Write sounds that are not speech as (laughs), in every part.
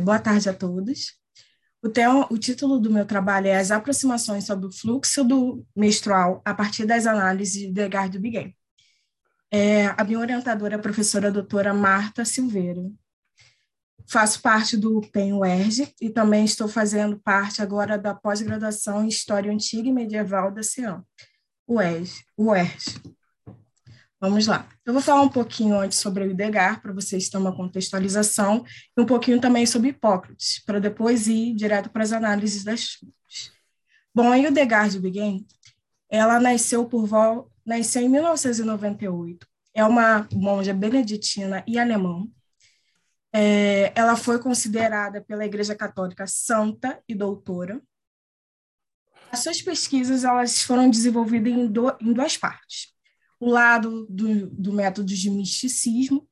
boa tarde a todos. O, o título do meu trabalho é As aproximações sobre o fluxo do menstrual a partir das análises de Degar do. É, a minha orientadora é a professora doutora Marta Silveira. Faço parte do PEN-UERJ e também estou fazendo parte agora da pós-graduação em História Antiga e Medieval da CEAM, UERJ. UERJ. Vamos lá. Eu vou falar um pouquinho antes sobre o Idegar, para vocês terem uma contextualização, e um pouquinho também sobre Hipócrates, para depois ir direto para as análises das fontes. Bom, a Hildegard de Bingen, ela nasceu por vol... nasceu em 1998. É uma monja beneditina e alemã. É, ela foi considerada pela Igreja Católica santa e doutora. As suas pesquisas elas foram desenvolvidas em, do... em duas partes o lado do, do método de misticismo,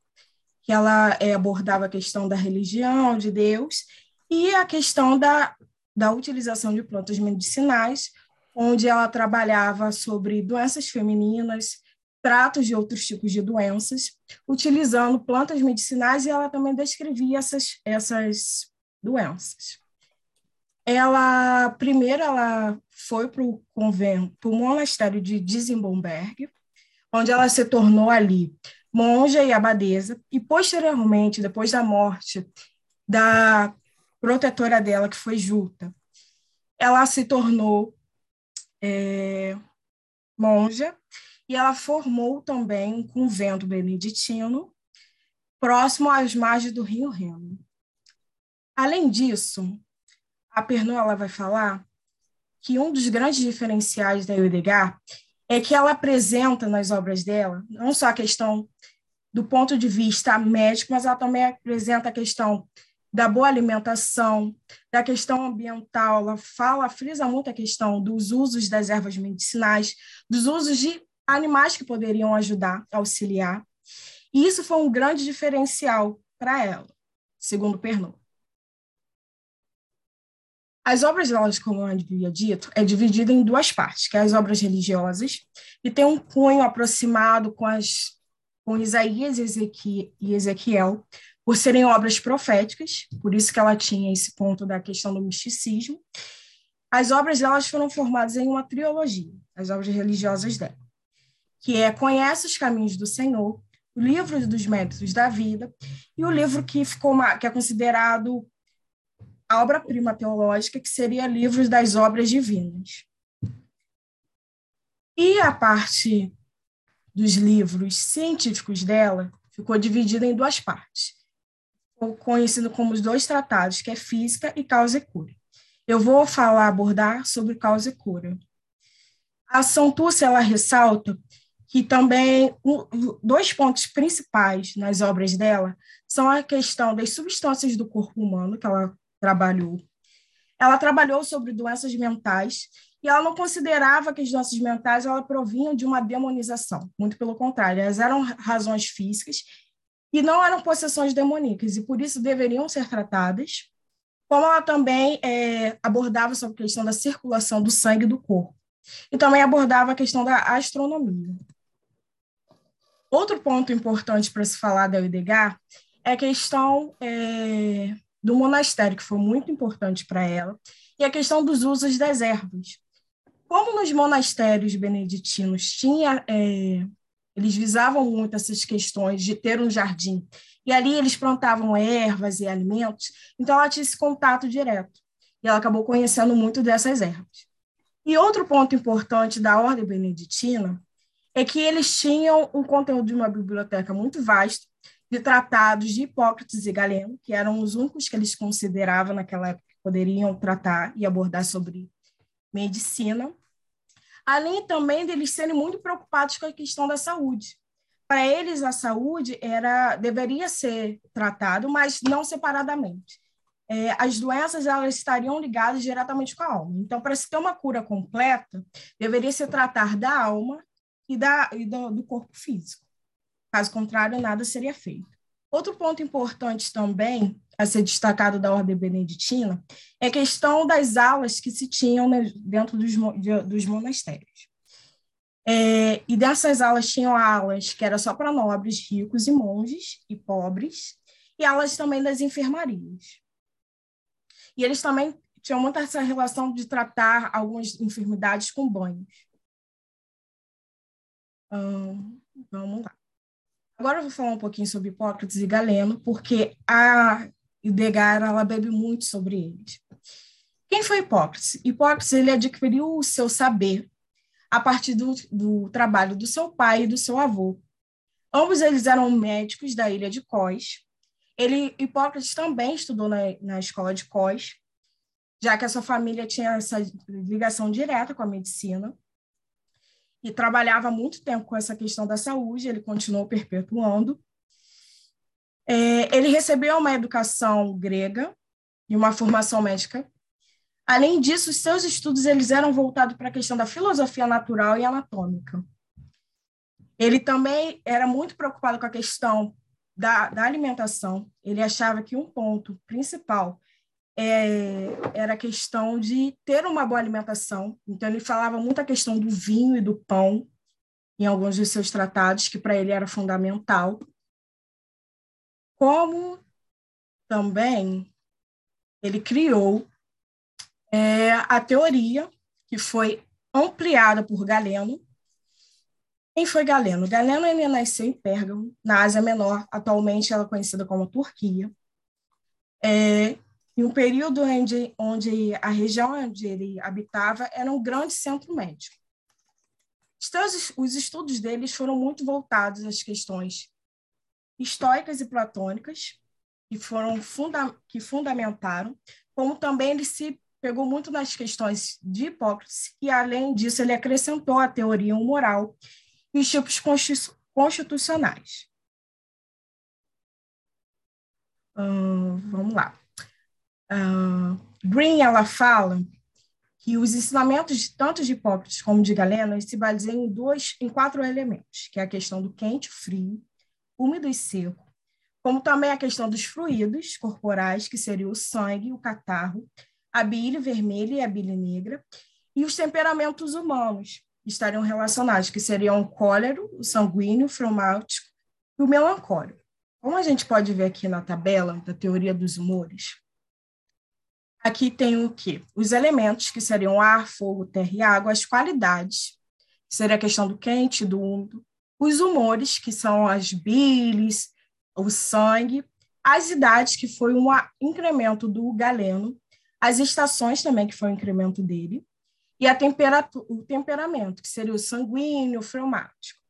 que ela é, abordava a questão da religião, de Deus, e a questão da, da utilização de plantas medicinais, onde ela trabalhava sobre doenças femininas, tratos de outros tipos de doenças, utilizando plantas medicinais, e ela também descrevia essas, essas doenças. Ela, primeiro, ela foi para o convento, para o monastério de Dizenbomberg, onde ela se tornou ali monja e abadesa, e posteriormente, depois da morte da protetora dela, que foi Juta, ela se tornou é, monja e ela formou também um convento beneditino próximo às margens do Rio Reno. Além disso, a Pernod ela vai falar que um dos grandes diferenciais da Eudegard é que ela apresenta nas obras dela não só a questão do ponto de vista médico, mas ela também apresenta a questão da boa alimentação, da questão ambiental, ela fala, frisa muito a questão dos usos das ervas medicinais, dos usos de animais que poderiam ajudar, auxiliar. E isso foi um grande diferencial para ela, segundo Pernod. As obras delas, como eu havia dito, é dividida em duas partes, que é as obras religiosas, e tem um cunho aproximado com, as, com Isaías e Ezequiel, por serem obras proféticas, por isso que ela tinha esse ponto da questão do misticismo. As obras delas foram formadas em uma trilogia, as obras religiosas dela, que é Conhece os Caminhos do Senhor, o livro dos métodos da vida, e o livro que ficou que é considerado a obra-prima teológica, que seria livros das obras divinas. E a parte dos livros científicos dela ficou dividida em duas partes, conhecido como os dois tratados, que é Física e Causa e Cura. Eu vou falar, abordar sobre causa e cura. A Santucci, ela ressalta que também dois pontos principais nas obras dela são a questão das substâncias do corpo humano, que ela trabalhou. Ela trabalhou sobre doenças mentais e ela não considerava que as doenças mentais ela provinham de uma demonização, muito pelo contrário, elas eram razões físicas e não eram possessões demoníacas e por isso deveriam ser tratadas. Como ela também é, abordava sobre a questão da circulação do sangue do corpo e também abordava a questão da astronomia. Outro ponto importante para se falar da Eudegard é a questão é, do monastério, que foi muito importante para ela, e a questão dos usos das ervas. Como nos monastérios beneditinos tinha, é, eles visavam muito essas questões de ter um jardim, e ali eles plantavam ervas e alimentos, então ela tinha esse contato direto, e ela acabou conhecendo muito dessas ervas. E outro ponto importante da ordem beneditina é que eles tinham um conteúdo de uma biblioteca muito vasto, de tratados de Hipócrates e Galeno, que eram os únicos que eles consideravam naquela época que poderiam tratar e abordar sobre medicina, além também deles serem muito preocupados com a questão da saúde. Para eles, a saúde era deveria ser tratado, mas não separadamente. É, as doenças elas estariam ligadas diretamente com a alma. Então, para se ter uma cura completa, deveria se tratar da alma e, da, e do, do corpo físico. Caso contrário, nada seria feito. Outro ponto importante também a ser destacado da ordem beneditina é a questão das aulas que se tinham dentro dos, dos monastérios. É, e dessas aulas tinham aulas que era só para nobres, ricos e monges e pobres, e aulas também das enfermarias. E eles também tinham muita essa relação de tratar algumas enfermidades com banhos. Hum, vamos lá. Agora eu vou falar um pouquinho sobre Hipócrates e Galeno, porque a Idegar ela bebe muito sobre eles. Quem foi Hipócrates? Hipócrates ele adquiriu o seu saber a partir do, do trabalho do seu pai e do seu avô. Ambos eles eram médicos da ilha de Cós. Ele, Hipócrates também estudou na, na escola de Cós, já que a sua família tinha essa ligação direta com a medicina e trabalhava muito tempo com essa questão da saúde, ele continuou perpetuando. É, ele recebeu uma educação grega e uma formação médica. Além disso, seus estudos eles eram voltados para a questão da filosofia natural e anatômica. Ele também era muito preocupado com a questão da, da alimentação. Ele achava que um ponto principal é, era a questão de ter uma boa alimentação. Então, ele falava muito a questão do vinho e do pão em alguns dos seus tratados, que para ele era fundamental. Como também ele criou é, a teoria que foi ampliada por Galeno. Quem foi Galeno? Galeno ele nasceu em Pérgamo, na Ásia Menor, atualmente ela é conhecida como Turquia. É, em um período onde, onde a região onde ele habitava era um grande centro médico. Então, os estudos deles foram muito voltados às questões estoicas e platônicas, que foram funda que fundamentaram, como também ele se pegou muito nas questões de Hipócrates, e além disso ele acrescentou a teoria moral e os tipos constitucionais. Hum, vamos lá. Uh, Green ela fala que os ensinamentos tanto de Hipócrates como de Galeno se baseiam em dois, em quatro elementos, que é a questão do quente, frio, úmido e seco, como também a questão dos fluidos corporais, que seria o sangue, o catarro, a bile vermelha e a bile negra, e os temperamentos humanos, estariam relacionados, que seriam o cólero, o sanguíneo, o fromático e o melancólico. Como a gente pode ver aqui na tabela da teoria dos humores, Aqui tem o quê? Os elementos, que seriam ar, fogo, terra e água, as qualidades, que seria a questão do quente, do úmido, os humores, que são as bilis, o sangue, as idades, que foi um incremento do galeno, as estações também, que foi um incremento dele, e a temperatura, o temperamento, que seria o sanguíneo, o freumático,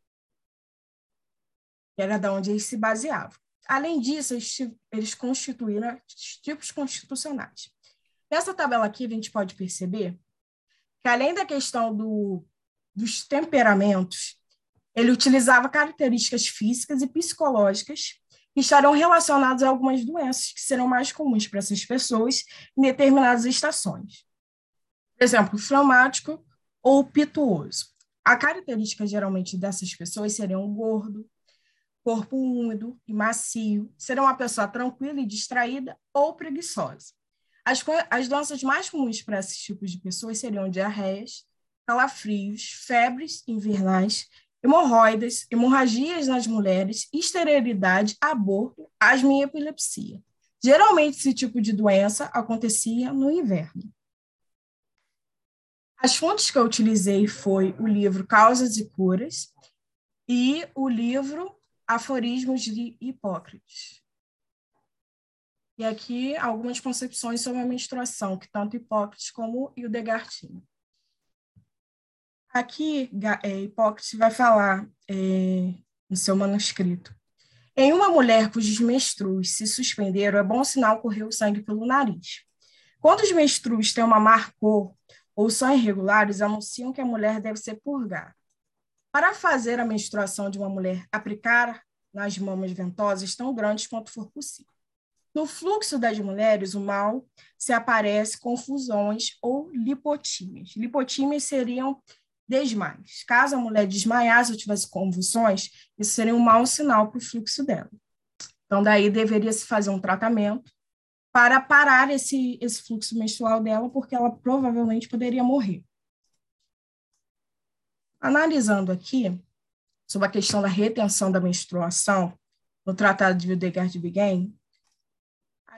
que era da onde eles se baseavam. Além disso, eles, eles constituíram tipos constitucionais. Nessa tabela aqui, a gente pode perceber que, além da questão do, dos temperamentos, ele utilizava características físicas e psicológicas que estarão relacionadas a algumas doenças que serão mais comuns para essas pessoas em determinadas estações. Por exemplo, fleumático ou pituoso. A característica geralmente dessas pessoas seriam gordo, corpo úmido e macio, serão uma pessoa tranquila e distraída ou preguiçosa. As, as doenças mais comuns para esses tipos de pessoas seriam diarreias, calafrios, febres invernais, hemorroidas, hemorragias nas mulheres, esterilidade, aborto, asma e epilepsia. Geralmente, esse tipo de doença acontecia no inverno. As fontes que eu utilizei foi o livro Causas e Curas e o livro Aforismos de Hipócrates. E aqui algumas concepções sobre a menstruação, que tanto Hipócrates como Hildegard tinham. Aqui, é, Hipócrates vai falar é, no seu manuscrito. Em uma mulher cujos menstruos se suspenderam, é bom sinal correr o sangue pelo nariz. Quando os menstruos têm uma má cor ou são irregulares, anunciam que a mulher deve ser purgada. Para fazer a menstruação de uma mulher, aplicar nas mamas ventosas tão grandes quanto for possível. No fluxo das mulheres, o mal se aparece confusões ou lipotímias. Lipotímias seriam desmaios. Caso a mulher desmaiasse ou tivesse convulsões, isso seria um mau sinal para o fluxo dela. Então, daí deveria se fazer um tratamento para parar esse, esse fluxo menstrual dela, porque ela provavelmente poderia morrer. Analisando aqui sobre a questão da retenção da menstruação, no Tratado de Hildegard de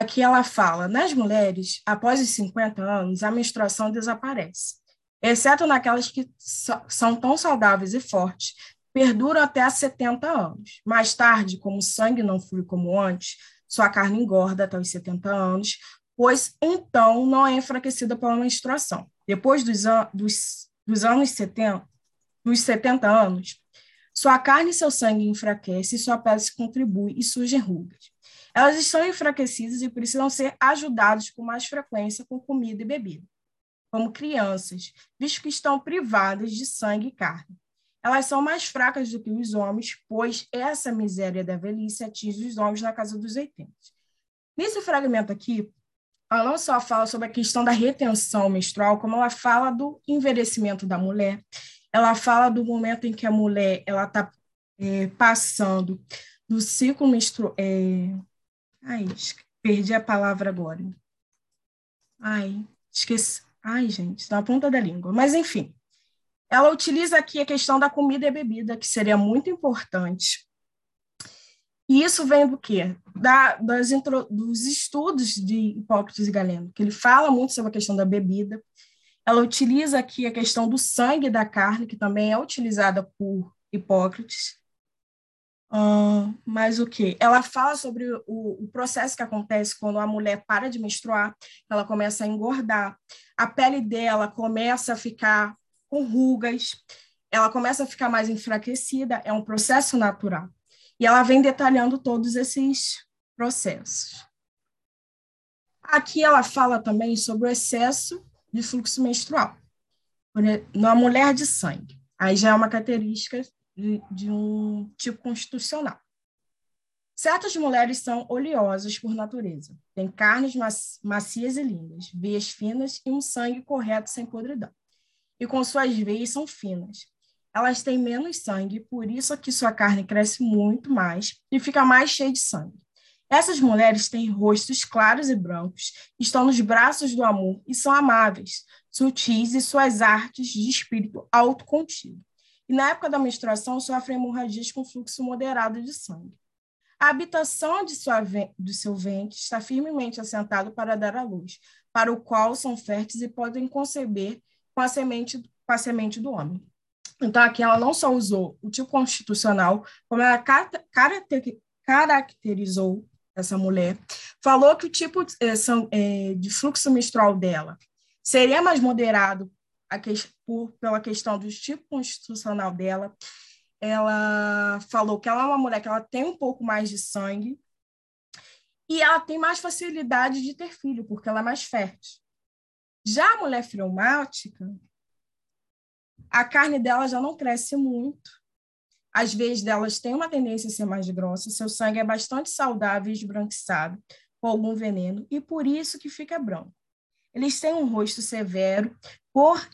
Aqui ela fala: nas mulheres, após os 50 anos, a menstruação desaparece, exceto naquelas que são tão saudáveis e fortes, perduram até 70 anos. Mais tarde, como o sangue não flui como antes, sua carne engorda até os 70 anos, pois então não é enfraquecida pela menstruação. Depois dos, an dos, dos anos 70, dos 70 anos, sua carne e seu sangue enfraquecem sua pele se contribui e surgem rugas. Elas estão enfraquecidas e precisam ser ajudadas com mais frequência com comida e bebida, como crianças, visto que estão privadas de sangue e carne. Elas são mais fracas do que os homens, pois essa miséria da velhice atinge os homens na casa dos 80. Nesse fragmento aqui, ela não só fala sobre a questão da retenção menstrual, como ela fala do envelhecimento da mulher, ela fala do momento em que a mulher ela está é, passando do ciclo menstrual. É... Ai, perdi a palavra agora. Ai, esqueci. Ai, gente, na ponta da língua. Mas, enfim, ela utiliza aqui a questão da comida e bebida, que seria muito importante. E isso vem do quê? Da, das intro, dos estudos de Hipócrates e Galeno, que ele fala muito sobre a questão da bebida. Ela utiliza aqui a questão do sangue da carne, que também é utilizada por Hipócrates. Uh, mas o que? Ela fala sobre o, o, processo que acontece quando a mulher para de menstruar, ela começa a engordar, a pele dela começa a ficar com rugas, ela começa a ficar mais enfraquecida, é um processo natural. E ela vem detalhando todos esses processos. Aqui ela fala também sobre o excesso de fluxo menstrual na mulher de sangue. Aí já é uma característica de, de um tipo constitucional. Certas mulheres são oleosas por natureza, têm carnes macias e lindas, veias finas e um sangue correto sem podridão e com suas veias são finas. Elas têm menos sangue, por isso que sua carne cresce muito mais e fica mais cheia de sangue. Essas mulheres têm rostos claros e brancos, estão nos braços do amor e são amáveis, sutis e suas artes de espírito autocontido. E na época da menstruação sofrem hemorragias com fluxo moderado de sangue. A habitação de sua, seu ventre está firmemente assentado para dar à luz, para o qual são férteis e podem conceber com a semente, com a semente do homem. Então, aqui ela não só usou o tipo constitucional, como ela caracterizou essa mulher, falou que o tipo é, de fluxo menstrual dela seria mais moderado por, pela questão do tipo constitucional dela. Ela falou que ela é uma mulher que ela tem um pouco mais de sangue e ela tem mais facilidade de ter filho, porque ela é mais fértil. Já a mulher freumática, a carne dela já não cresce muito. As veias delas têm uma tendência a ser mais grossa, seu sangue é bastante saudável e esbranquiçado, com algum veneno, e por isso que fica branco. Eles têm um rosto severo, cor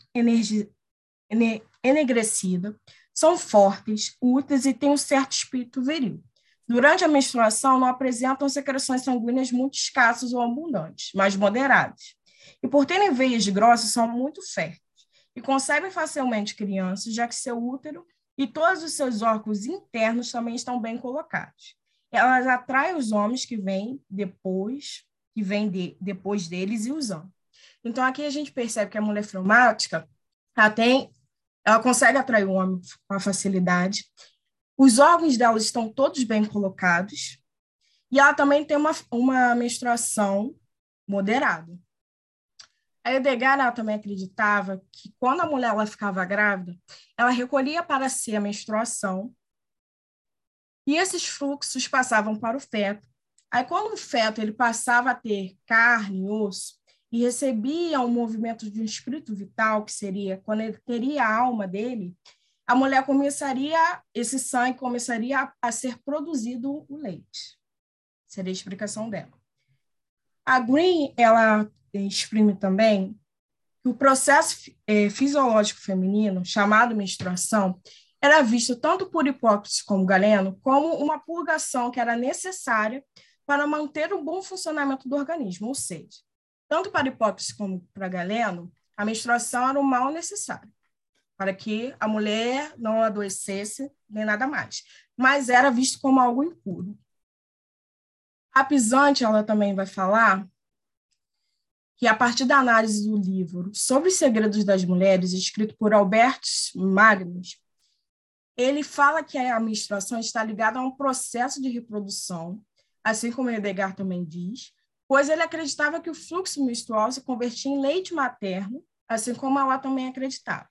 enegrecida, são fortes, úteis e têm um certo espírito viril. Durante a menstruação, não apresentam secreções sanguíneas muito escassas ou abundantes, mas moderadas e por terem veias grossas, são muito férteis e concebem facilmente crianças, já que seu útero e todos os seus órgãos internos também estão bem colocados. Elas atraem os homens que vêm depois, que vêm de, depois deles e os amam. Então, aqui a gente percebe que a mulher traumática, ela tem, ela consegue atrair o homem com facilidade, os órgãos dela estão todos bem colocados, e ela também tem uma, uma menstruação moderada. A Edgar ela também acreditava que quando a mulher ela ficava grávida, ela recolhia para si a menstruação e esses fluxos passavam para o feto. Aí quando o feto ele passava a ter carne, osso e recebia um movimento de um espírito vital, que seria quando ele teria a alma dele, a mulher começaria, esse sangue começaria a, a ser produzido o leite. Seria a explicação dela. A Green, ela exprime também que o processo é, fisiológico feminino, chamado menstruação, era visto tanto por Hipócrates como Galeno como uma purgação que era necessária para manter o bom funcionamento do organismo, ou seja, tanto para Hipócrates como para Galeno, a menstruação era um mal necessário para que a mulher não adoecesse nem nada mais, mas era visto como algo impuro. A Pisante, ela também vai falar que a partir da análise do livro sobre os segredos das mulheres, escrito por Albertus Magnus, ele fala que a menstruação está ligada a um processo de reprodução, assim como Edgar também diz, pois ele acreditava que o fluxo menstrual se convertia em leite materno, assim como ela também acreditava.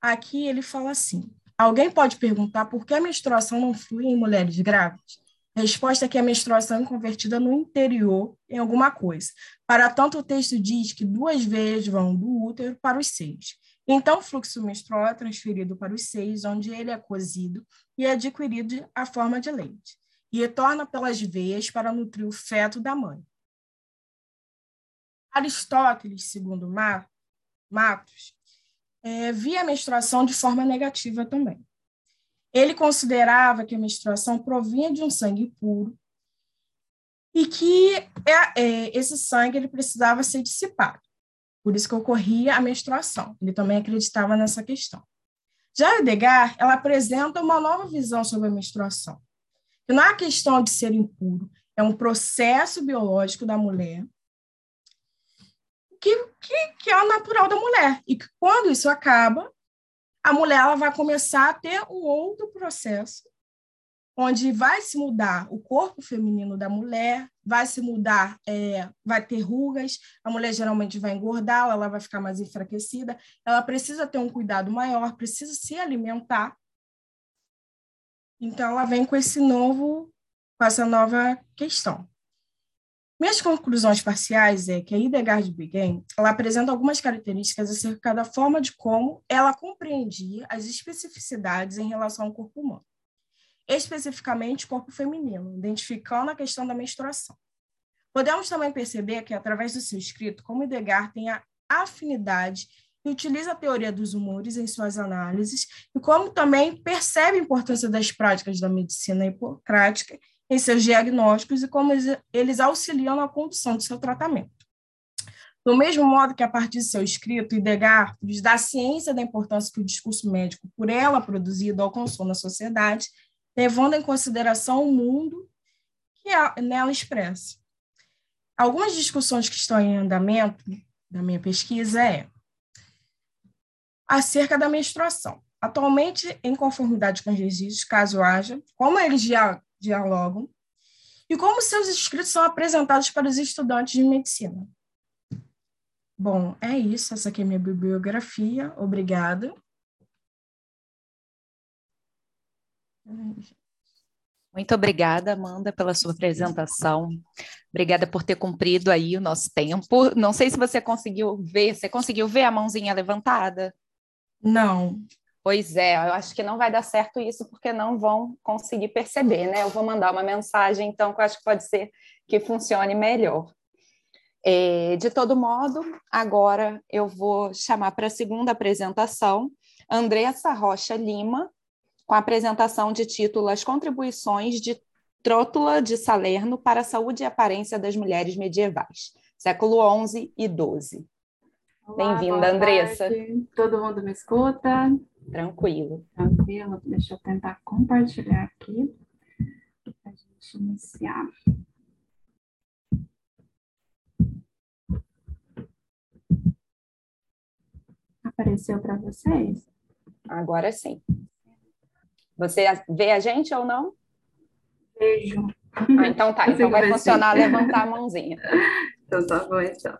Aqui ele fala assim: alguém pode perguntar por que a menstruação não flui em mulheres grávidas? Resposta é que a menstruação é convertida no interior em alguma coisa. Para tanto, o texto diz que duas veias vão do útero para os seios. Então, o fluxo menstrual é transferido para os seios, onde ele é cozido e é adquirido a forma de leite, e retorna pelas veias para nutrir o feto da mãe. Aristóteles, segundo Matos, é, via a menstruação de forma negativa também. Ele considerava que a menstruação provinha de um sangue puro e que é, é, esse sangue ele precisava ser dissipado. Por isso que ocorria a menstruação. Ele também acreditava nessa questão. Já Edgar, ela apresenta uma nova visão sobre a menstruação. Que não é a questão de ser impuro, é um processo biológico da mulher que, que, que, é o natural da mulher. E que quando isso acaba, a mulher ela vai começar a ter um outro processo, onde vai se mudar o corpo feminino da mulher, vai se mudar, é, vai ter rugas, a mulher geralmente vai engordar, ela vai ficar mais enfraquecida, ela precisa ter um cuidado maior, precisa se alimentar. Então, ela vem com esse novo, com essa nova questão. Minhas conclusões parciais é que a Hildegard Bingen ela apresenta algumas características acerca da forma de como ela compreendia as especificidades em relação ao corpo humano, especificamente o corpo feminino, identificando a questão da menstruação. Podemos também perceber que, através do seu escrito, como Hildegard tem a afinidade e utiliza a teoria dos humores em suas análises, e como também percebe a importância das práticas da medicina hipocrática em seus diagnósticos e como eles auxiliam na condução do seu tratamento. Do mesmo modo que, a partir de seu escrito, Idegar dá ciência da importância que o discurso médico, por ela produzido, alcançou na sociedade, levando em consideração o mundo que nela expressa. Algumas discussões que estão em andamento da minha pesquisa é acerca da menstruação. Atualmente, em conformidade com os registros, caso haja, como eles já dialogam e como seus escritos são apresentados para os estudantes de medicina. Bom, é isso. Essa aqui é minha bibliografia. Obrigada. Muito obrigada, Amanda, pela sua apresentação. Obrigada por ter cumprido aí o nosso tempo. Não sei se você conseguiu ver, você conseguiu ver a mãozinha levantada? Não. Pois é, eu acho que não vai dar certo isso porque não vão conseguir perceber, né? Eu vou mandar uma mensagem, então, que eu acho que pode ser que funcione melhor. É, de todo modo, agora eu vou chamar para a segunda apresentação Andressa Rocha Lima, com a apresentação de título As Contribuições de Trótula de Salerno para a Saúde e Aparência das Mulheres Medievais, século XI e XII. Bem-vinda, Andressa. Todo mundo me escuta? Tranquilo. Tranquilo. Deixa eu tentar compartilhar aqui para a gente iniciar. Apareceu para vocês? Agora sim. Você vê a gente ou não? Vejo. Ah, então tá. (laughs) Então vai funcionar levantar a mãozinha. (laughs) Então tá bom, então.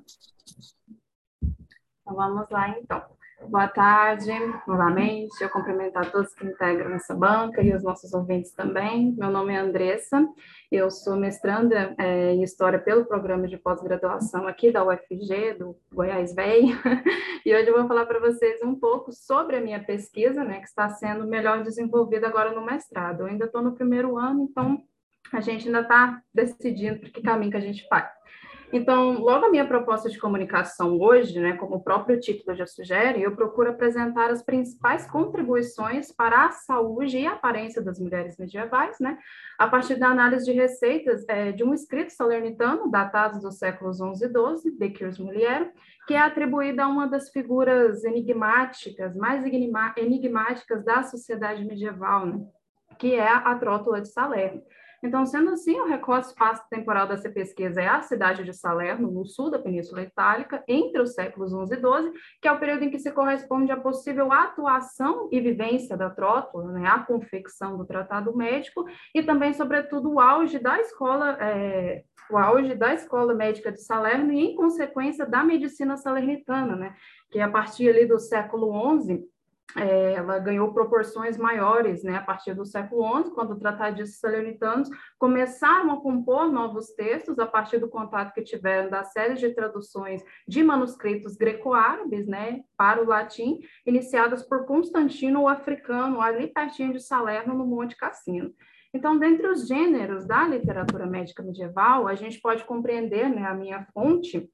Então vamos lá, então. Boa tarde, novamente. Eu cumprimento a todos que integram essa banca e os nossos ouvintes também. Meu nome é Andressa, eu sou mestranda é, em História pelo programa de pós-graduação aqui da UFG, do Goiás VEI, (laughs) e hoje eu vou falar para vocês um pouco sobre a minha pesquisa, né, que está sendo melhor desenvolvida agora no mestrado. Eu ainda estou no primeiro ano, então a gente ainda está decidindo para que caminho que a gente faz. Então, logo a minha proposta de comunicação hoje, né, como o próprio título já sugere, eu procuro apresentar as principais contribuições para a saúde e a aparência das mulheres medievais, né, a partir da análise de receitas é, de um escrito salernitano datado dos séculos XI e XII, de Cures Mulher, que é atribuída a uma das figuras enigmáticas, mais enigmáticas da sociedade medieval, né, que é a Trótula de Salerno Então, sendo assim, o recorte espaço-temporal dessa pesquisa é a cidade de Salerno, no sul da Península Itálica, entre os séculos XI e XII, que é o período em que se corresponde à possível atuação e vivência da trótula, né, a confecção do tratado médico, e também, sobretudo, o auge da escola, é, o auge da escola médica de Salerno e, em consequência, da medicina salernitana, né, que a partir ali do século XI é, ela ganhou proporções maiores, né, a partir do século XI, quando tratadistas salernitanos começaram a compor novos textos a partir do contato que tiveram da série de traduções de manuscritos greco-árabes, né, para o latim, iniciadas por Constantino o Africano, ali pertinho de Salerno, no Monte Cassino. Então, dentre os gêneros da literatura médica medieval, a gente pode compreender, né, a minha fonte,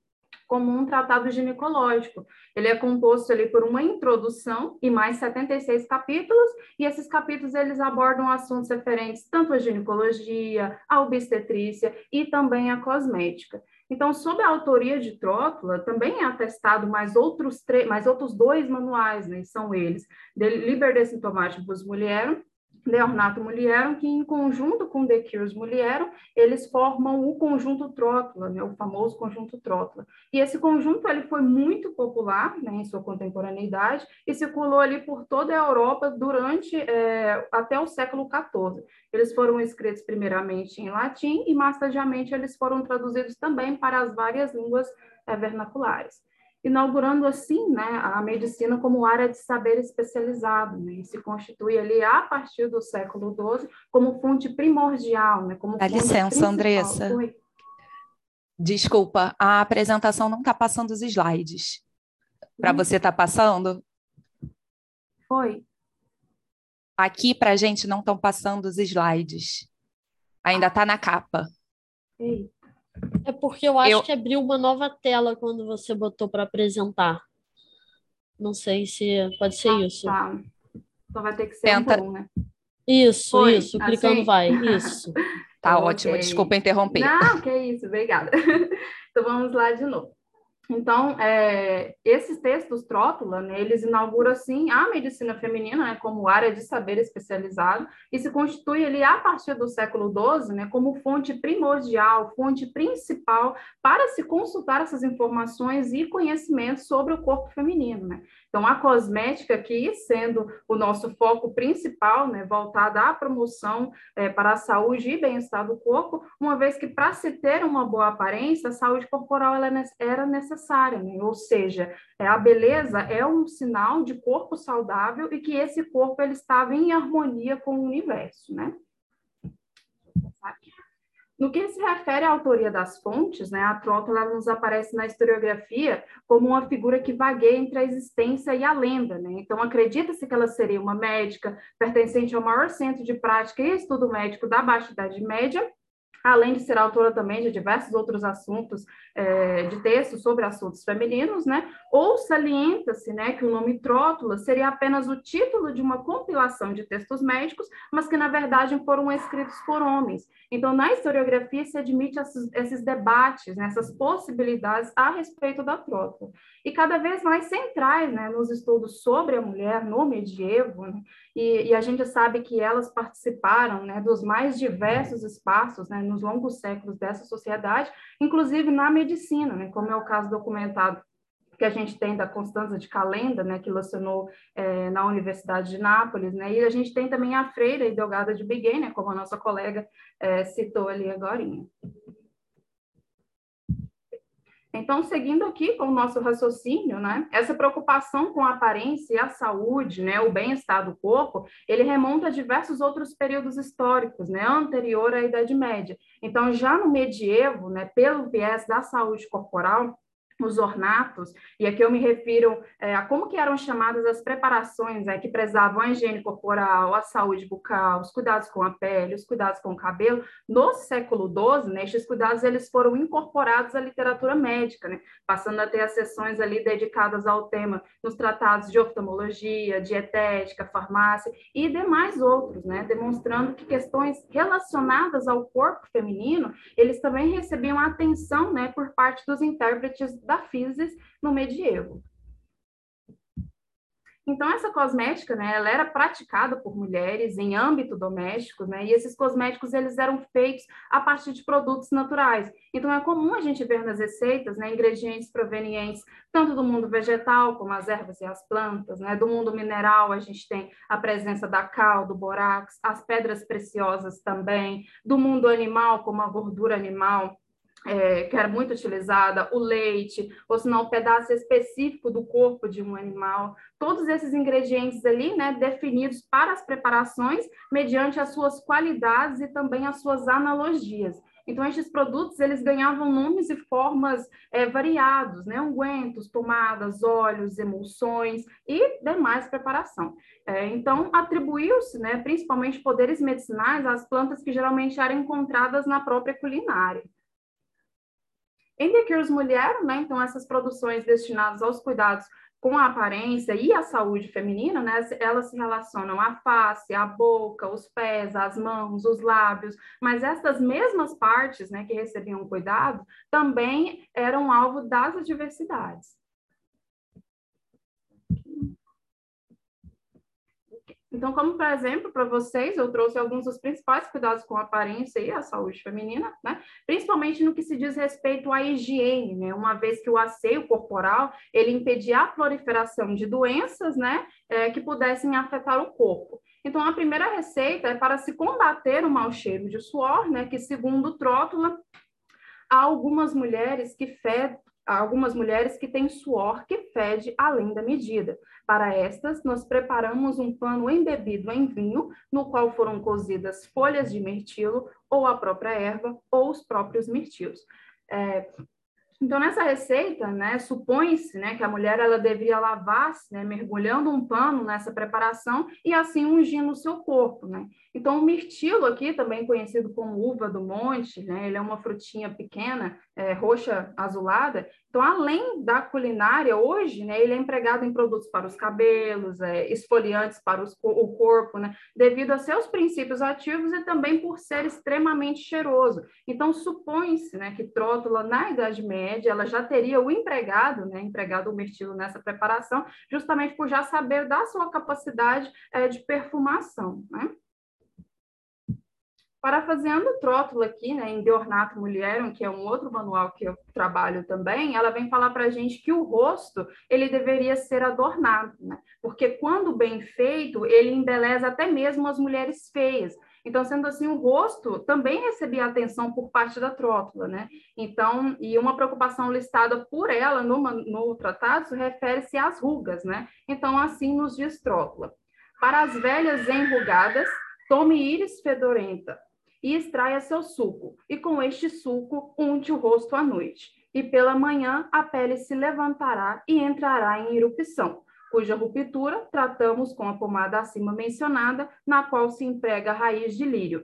como um tratado ginecológico. Ele é composto ali por uma introdução e mais 76 capítulos, e esses capítulos eles abordam assuntos referentes tanto à ginecologia, à obstetrícia e também à cosmética. Então, sob a autoria de Trótula, também é atestado mais outros, mais outros dois manuais, né? São eles, de Liber de Sintomatibus Leornato Mulierum, que em conjunto com De Cures Mulierum, eles formam o conjunto Trótula, né, o famoso conjunto Trótula. E esse conjunto ele foi muito popular né, em sua contemporaneidade e circulou ali por toda a Europa durante é, até o século XIV. Eles foram escritos primeiramente em latim e mais tardiamente eles foram traduzidos também para as várias línguas é, vernaculares inaugurando assim né, a medicina como área de saber especializado, né, e se constitui ali a partir do século XII como fonte primordial. Né, como Dá licença, principal. Andressa. Foi. Desculpa, a apresentação não está passando os slides. Para hum. você está passando? Foi. Aqui para a gente não estão passando os slides. Ainda está na capa. Eita. É porque eu acho eu... que abriu uma nova tela quando você botou para apresentar. Não sei se pode ser ah, isso. Tá. Então vai ter que ser Tenta... um bom, né? Isso, Foi, isso, assim? clicando vai, (laughs) isso. Tá okay. ótimo, desculpa interromper. Não, que isso, obrigada. (laughs) Então vamos lá de novo. Então, é, esses textos Trótula, né, eles inauguram, assim, a medicina feminina né, como área de saber especializado e se constitui ali, a partir do século XII, né, como fonte primordial, fonte principal para se consultar essas informações e conhecimentos sobre o corpo feminino. Né? Então, a cosmética aqui sendo o nosso foco principal, né, voltada à promoção é, para a saúde e bem-estar do corpo, uma vez que para se ter uma boa aparência, a saúde corporal ela é era necessária, né? ou seja, é, a beleza é um sinal de corpo saudável e que esse corpo ele estava em harmonia com o universo, né? Aqui. No que se refere à autoria das fontes, né, a Trótula nos aparece na historiografia como uma figura que vagueia entre a existência e a lenda. Né? Então, acredita-se que ela seria uma médica pertencente ao maior centro de prática e estudo médico da Baixa Idade Média, além de ser autora também de diversos outros assuntos, é, de textos sobre assuntos femininos, né? Ou salienta-se, né, que o nome Trótula seria apenas o título de uma compilação de textos médicos, mas que na verdade foram escritos por homens. Então, na historiografia se admite esses, esses debates, né, essas possibilidades a respeito da Trótula. E cada vez mais centrais, né, nos estudos sobre a mulher no medievo, né? e, e, a gente sabe que elas participaram, né, dos mais diversos espaços, né, nos longos séculos dessa sociedade, inclusive na medicina, né, como é o caso documentado que a gente tem da Constanza de Calenda, né, que lecionou é, na Universidade de Nápoles, né, e a gente tem também a freira e Delgada de Biguet, né, como a nossa colega é, citou ali agora. Então, seguindo aqui com o nosso raciocínio, né, essa preocupação com a aparência e a saúde, né, o bem-estar do corpo, ele remonta a diversos outros períodos históricos, né, anterior à Idade Média. Então, já no medievo, né, pelo viés da saúde corporal, os ornatos, e aqui eu me refiro é, a como que eram chamadas as preparações é, que prezavam a higiene corporal, a saúde bucal, os cuidados com a pele, os cuidados com o cabelo. No século XII, né, estes cuidados eles foram incorporados à literatura médica, né, passando a ter as sessões ali dedicadas ao tema nos tratados de oftalmologia, dietética, farmácia e demais outros, né, demonstrando que questões relacionadas ao corpo feminino, eles também recebiam atenção né, por parte dos intérpretes da physis no medievo. Então, essa cosmética, né, ela era praticada por mulheres em âmbito doméstico, né, e esses cosméticos, eles eram feitos a partir de produtos naturais. Então, é comum a gente ver nas receitas, né, ingredientes provenientes tanto do mundo vegetal, como as ervas e as plantas, né, do mundo mineral, a gente tem a presença da cal, do borax, as pedras preciosas também, do mundo animal, como a gordura animal, é, que era muito utilizada, o leite, ou se não, um pedaço específico do corpo de um animal. Todos esses ingredientes ali, né, definidos para as preparações, mediante as suas qualidades e também as suas analogias. Então, estes produtos, eles ganhavam nomes e formas é, variados, né? Ungüentos, pomadas, óleos, emulsões e demais preparação. É, então, atribuiu-se, né, principalmente poderes medicinais às plantas que geralmente eram encontradas na própria culinária. Em The Cures Mulher, né, então essas produções destinadas aos cuidados com a aparência e a saúde feminina, né, elas se relacionam à face, à boca, os pés, as mãos, os lábios, mas essas mesmas partes, né, que recebiam cuidado, também eram alvo das adversidades. Então, como por exemplo, para vocês, eu trouxe alguns dos principais cuidados com a aparência e a saúde feminina, né? Principalmente no que se diz respeito à higiene, né? Uma vez que o asseio corporal, ele impedia a proliferação de doenças, né? É, que pudessem afetar o corpo. Então, a primeira receita é para se combater o mau cheiro de suor, né? Que segundo Trótula, há algumas mulheres que fedem algumas mulheres que têm suor que fede além da medida. Para estas, nós preparamos um pano embebido em vinho, no qual foram cozidas folhas de mirtilo, ou a própria erva, ou os próprios mirtilos. É, então, nessa receita, né, supõe-se né, que a mulher ela deveria lavar-se, né, mergulhando um pano nessa preparação e assim ungindo o seu corpo. Né? Então, o mirtilo aqui, também conhecido como uva do monte, né, ele é uma frutinha pequena, é, roxa azulada, então, além da culinária, hoje, né, ele é empregado em produtos para os cabelos, é, esfoliantes para os, o corpo, né, devido a seus princípios ativos e também por ser extremamente cheiroso. Então, supõe-se né, que Trótula, na Idade Média, ela já teria o empregado, né, empregado o mirtilo nessa preparação, justamente por já saber da sua capacidade é, de perfumação. Né? Parafraseando o Trótulo aqui, né, em De Ornato Mulherum, que é um outro manual que eu trabalho também, ela vem falar para a gente que o rosto, ele deveria ser adornado, né? Porque quando bem feito, ele embeleza até mesmo as mulheres feias. Então, sendo assim, o rosto também recebia atenção por parte da Trótula, né? Então, e uma preocupação listada por ela no, no tratado refere-se às rugas, né? Então, assim nos diz Trótula. Para as velhas enrugadas, tome íris fedorenta, e extraia seu suco, e com este suco unte o rosto à noite. E pela manhã a pele se levantará e entrará em erupção, cuja ruptura tratamos com a pomada acima mencionada, na qual se emprega a raiz de lírio.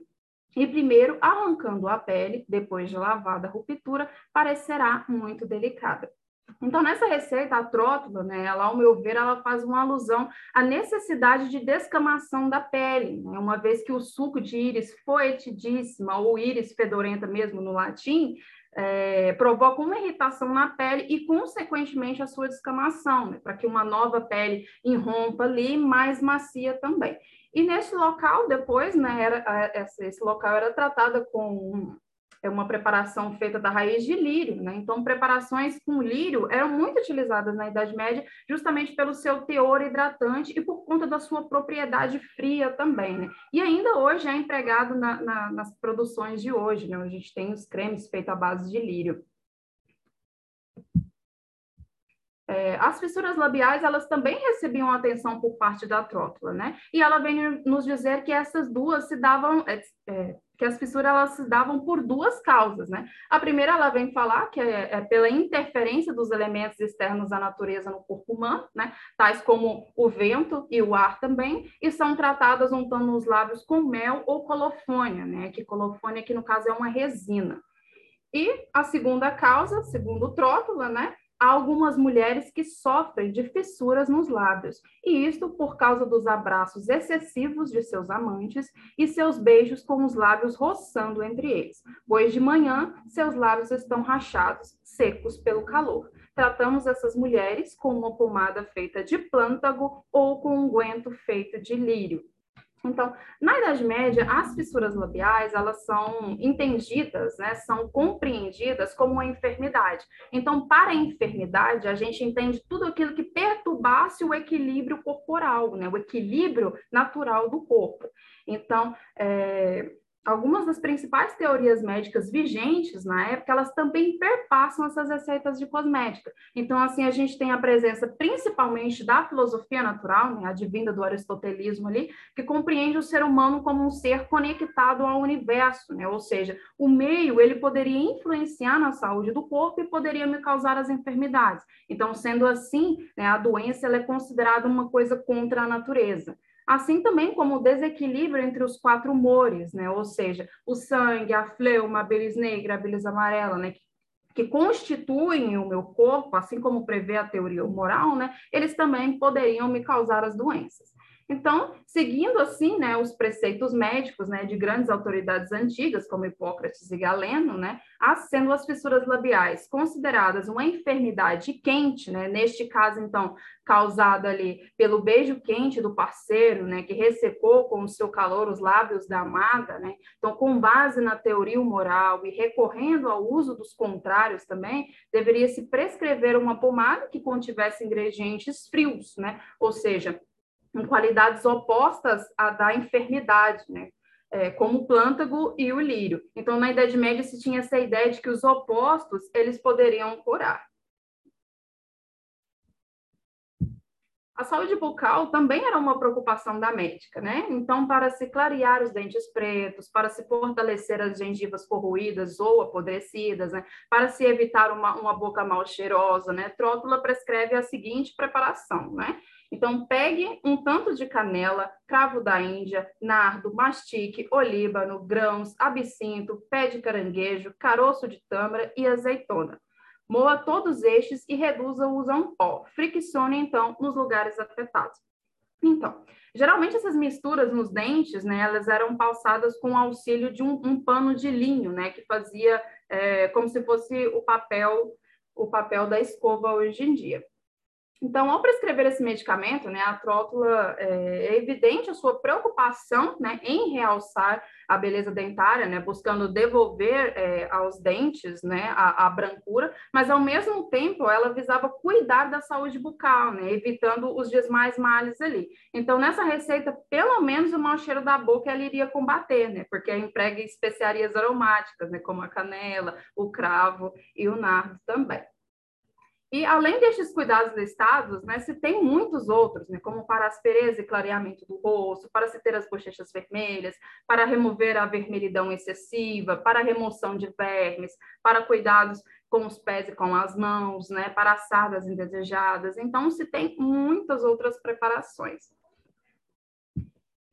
E primeiro, arrancando a pele, depois de lavada a ruptura, parecerá muito delicada. Então, nessa receita, a trótula, né, ela, ao meu ver, ela faz uma alusão à necessidade de descamação da pele, né, uma vez que o suco de íris foetidíssima, ou íris fedorenta mesmo no latim, é, provoca uma irritação na pele e, consequentemente, a sua descamação, né, para que uma nova pele irrompa ali, mais macia também. E nesse local, depois, né, era, esse local era tratada com é uma preparação feita da raiz de lírio, né? Então, preparações com lírio eram muito utilizadas na Idade Média, justamente pelo seu teor hidratante e por conta da sua propriedade fria também, né? E ainda hoje é empregado na, na, nas produções de hoje, né? A gente tem os cremes feitos à base de lírio. É, as fissuras labiais, elas também recebiam atenção por parte da trótula, né? E ela vem nos dizer que essas duas se davam, é, é, que as fissuras elas se davam por duas causas, né? A primeira, ela vem falar que é, é, pela interferência dos elementos externos à natureza no corpo humano, né? Tais como o vento e o ar também, e são tratadas untando os lábios com mel ou colofônia, né? Que colofônia, que no caso é uma resina. E a segunda causa, segundo Trótula, né, há algumas mulheres que sofrem de fissuras nos lábios, e isto por causa dos abraços excessivos de seus amantes e seus beijos com os lábios roçando entre eles, pois de manhã seus lábios estão rachados, secos pelo calor. tratamos essas mulheres com uma pomada feita de plântago ou com um unguento feito de lírio. Então, na Idade Média, as fissuras labiais, elas são entendidas, né, são compreendidas como uma enfermidade. Então, para a enfermidade, a gente entende tudo aquilo que perturbasse o equilíbrio corporal, né, o equilíbrio natural do corpo. Então, é, algumas das principais teorias médicas vigentes na época, elas também perpassam essas receitas de cosmética. Então, assim, a gente tem a presença principalmente da filosofia natural, né, advinda do aristotelismo ali, que compreende o ser humano como um ser conectado ao universo, né? Ou seja, o meio, ele poderia influenciar na saúde do corpo e poderia me causar as enfermidades. Então, sendo assim, né, a doença é considerada uma coisa contra a natureza assim também como o desequilíbrio entre os quatro humores, né? Ou seja, o sangue, a fleuma, a bilis negra, a bilis amarela, né? Que, que constituem o meu corpo, assim como prevê a teoria moral, né? Eles também poderiam me causar as doenças. Então, seguindo assim, né, os preceitos médicos, né, de grandes autoridades antigas, como Hipócrates e Galeno, né, sendo as fissuras labiais consideradas uma enfermidade quente, né, neste caso, então, causada ali pelo beijo quente do parceiro, né, que ressecou com o seu calor os lábios da amada, né, então, com base na teoria moral e recorrendo ao uso dos contrários também, deveria se prescrever uma pomada que contivesse ingredientes frios, né, ou seja, em qualidades opostas à da enfermidade, né? É, como o plântago e o lírio. Então, na Idade Média, se tinha essa ideia de que os opostos, eles poderiam curar. A saúde bucal também era uma preocupação da médica, né? Então, para se clarear os dentes pretos, para se fortalecer as gengivas corroídas ou apodrecidas, né? Para se evitar uma, uma boca mal cheirosa, né? Trótula prescreve a seguinte preparação, né? Então, pegue um tanto de canela, cravo da Índia, nardo, mastique, olíbano, grãos, absinto, pé de caranguejo, caroço de tâmara e azeitona. Moa todos estes e reduza-os a um pó. Friccione, então, nos lugares afetados. Então, geralmente essas misturas nos dentes, né, elas eram passadas com o auxílio de um, um pano de linho, né, que fazia é, como se fosse o papel, o papel da escova hoje em dia. Então, ao prescrever esse medicamento, né, a trótula é, é evidente a sua preocupação né, em realçar a beleza dentária, né, buscando devolver é, aos dentes né, a, a, brancura, mas ao mesmo tempo ela visava cuidar da saúde bucal, né, evitando os demais males ali. Então, nessa receita, pelo menos o mau cheiro da boca ela iria combater, né, porque emprega especiarias aromáticas, né, como a canela, o cravo e o nardo também. E além destes cuidados listados, né, se tem muitos outros, né, como para aspereza e clareamento do rosto, para se ter as bochechas vermelhas, para remover a vermelhidão excessiva, para remoção de vermes, para cuidados com os pés e com as mãos, né, para sardas indesejadas. Então, se tem muitas outras preparações.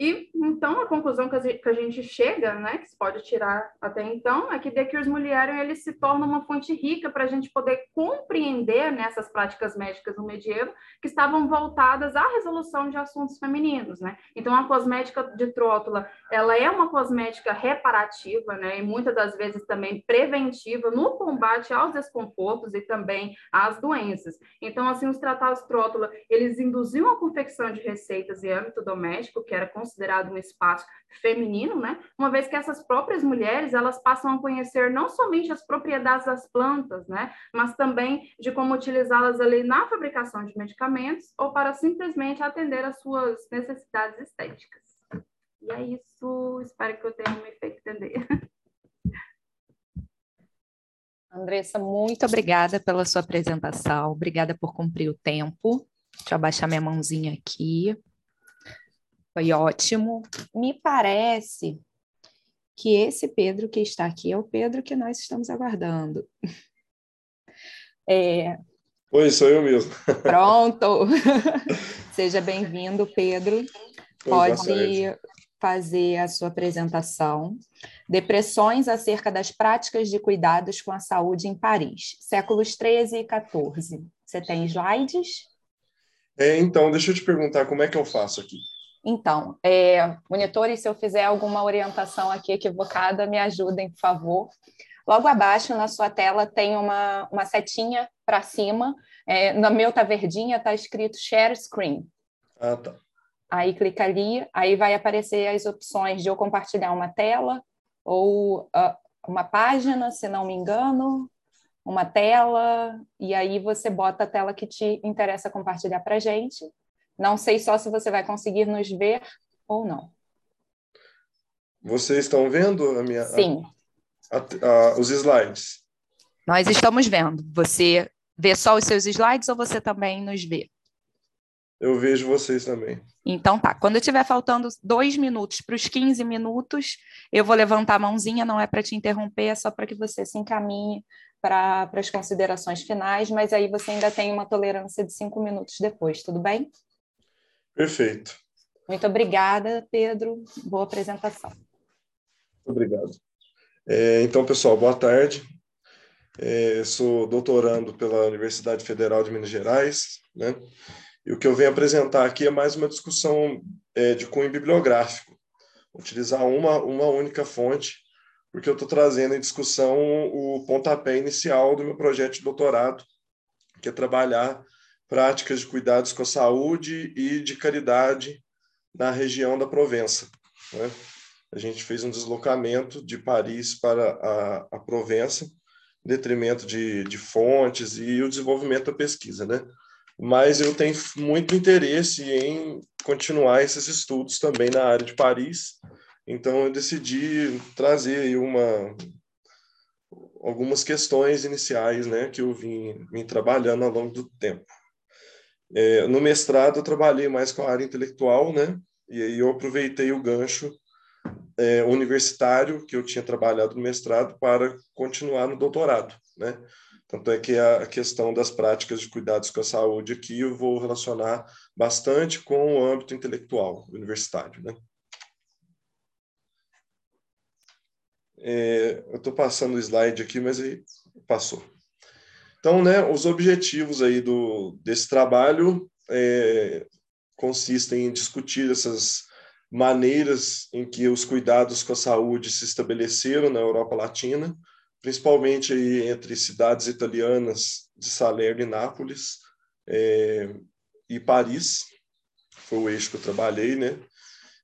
E então a conclusão que a gente chega, né, que se pode tirar até então, é que The Cures Mulherum ele se torna uma fonte rica para a gente poder compreender nessas né, práticas médicas no medievo que estavam voltadas à resolução de assuntos femininos, né? Então a cosmética de trótula, ela é uma cosmética reparativa, né, e muitas das vezes também preventiva no combate aos desconfortos e também às doenças. Então assim os tratados trótula, eles induziam a confecção de receitas em âmbito doméstico, que era considerado um espaço feminino, né? Uma vez que essas próprias mulheres, elas passam a conhecer não somente as propriedades das plantas, né? Mas também de como utilizá-las ali na fabricação de medicamentos ou para simplesmente atender às suas necessidades estéticas. E é isso, espero que eu tenha me feito entender. (laughs) Andressa, muito obrigada pela sua apresentação, obrigada por cumprir o tempo. Deixa eu abaixar minha mãozinha aqui. Foi ótimo. Me parece que esse Pedro que está aqui é o Pedro que nós estamos aguardando. (laughs) É... Oi, sou eu mesmo. Pronto. (laughs) Seja bem-vindo, Pedro. Pode fazer a sua apresentação. Depressões acerca das práticas de cuidados com a saúde em Paris, séculos 13 e 14. Você tem slides? É, então, deixa eu te perguntar como é que eu faço aqui. Então, é, monitores, se eu fizer alguma orientação aqui equivocada, me ajudem, por favor. Logo abaixo na sua tela tem uma, uma setinha para cima. É, no meu tá verdinha, tá escrito Share Screen. Ah, tá. Aí clica ali, aí vai aparecer as opções de eu compartilhar uma tela ou uh, uma página, se não me engano, uma tela, e aí você bota a tela que te interessa compartilhar para gente. Não sei só se você vai conseguir nos ver ou não. Vocês estão vendo a minha? Sim. A, a, os slides. Nós estamos vendo. Você vê só os seus slides ou você também nos vê? Eu vejo vocês também. Então tá. Quando tiver faltando dois minutos para os 15 minutos, eu vou levantar a mãozinha, não é para te interromper, é só para que você se encaminhe para as considerações finais, mas aí você ainda tem uma tolerância de cinco minutos depois, tudo bem? Perfeito. Muito obrigada, Pedro. Boa apresentação. Obrigado. É, então, pessoal, boa tarde. É, sou doutorando pela Universidade Federal de Minas Gerais, né? E o que eu venho apresentar aqui é mais uma discussão é, de cunho bibliográfico, utilizar uma, uma única fonte, porque eu estou trazendo em discussão o pontapé inicial do meu projeto de doutorado, que é trabalhar práticas de cuidados com a saúde e de caridade na região da Provença. Né? A gente fez um deslocamento de Paris para a, a Provença, em detrimento de, de fontes e o desenvolvimento da pesquisa, né? Mas eu tenho muito interesse em continuar esses estudos também na área de Paris, então eu decidi trazer uma algumas questões iniciais, né, que eu vim, vim trabalhando ao longo do tempo. É, no mestrado eu trabalhei mais com a área intelectual, né, e aí eu aproveitei o gancho é, universitário que eu tinha trabalhado no mestrado para continuar no doutorado, né? Tanto é que a questão das práticas de cuidados com a saúde aqui eu vou relacionar bastante com o âmbito intelectual universitário, né? É, eu estou passando o slide aqui, mas aí passou. Então, né, os objetivos aí do, desse trabalho é, consistem em discutir essas maneiras em que os cuidados com a saúde se estabeleceram na Europa Latina, principalmente entre cidades italianas de Salerno e Nápoles é, e Paris, foi o eixo que eu trabalhei, né?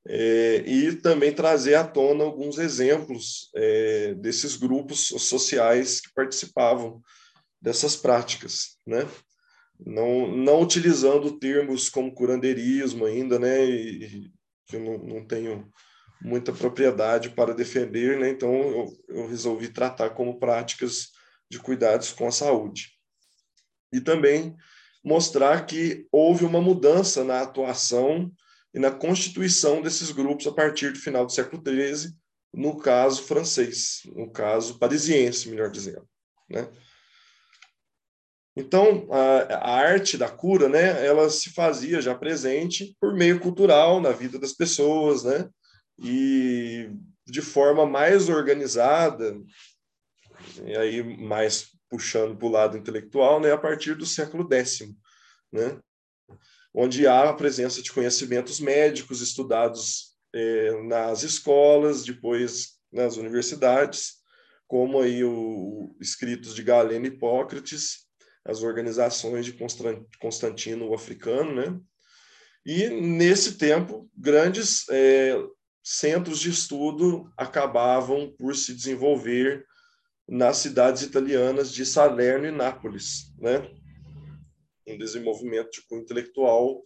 É, e também trazer à tona alguns exemplos é, desses grupos sociais que participavam dessas práticas, né? Não, não utilizando termos como curandeirismo ainda, né? E, que eu não, não tenho muita propriedade para defender, né? então eu, eu resolvi tratar como práticas de cuidados com a saúde. E também mostrar que houve uma mudança na atuação e na constituição desses grupos a partir do final do século XIII, no caso francês, no caso parisiense, melhor dizendo. Né? Então, a, a, arte da cura, né, ela se fazia já presente por meio cultural na vida das pessoas, né, e de forma mais organizada, e aí mais puxando para o lado intelectual, né, a partir do século X, né, onde há a presença de conhecimentos médicos estudados é, nas escolas, depois nas universidades, como aí o, escritos de Galeno e Hipócrates, as organizações de Constantino o africano, né? E nesse tempo, grandes é, centros de estudo acabavam por se desenvolver nas cidades italianas de Salerno e Nápoles, né? Um desenvolvimento tipo, intelectual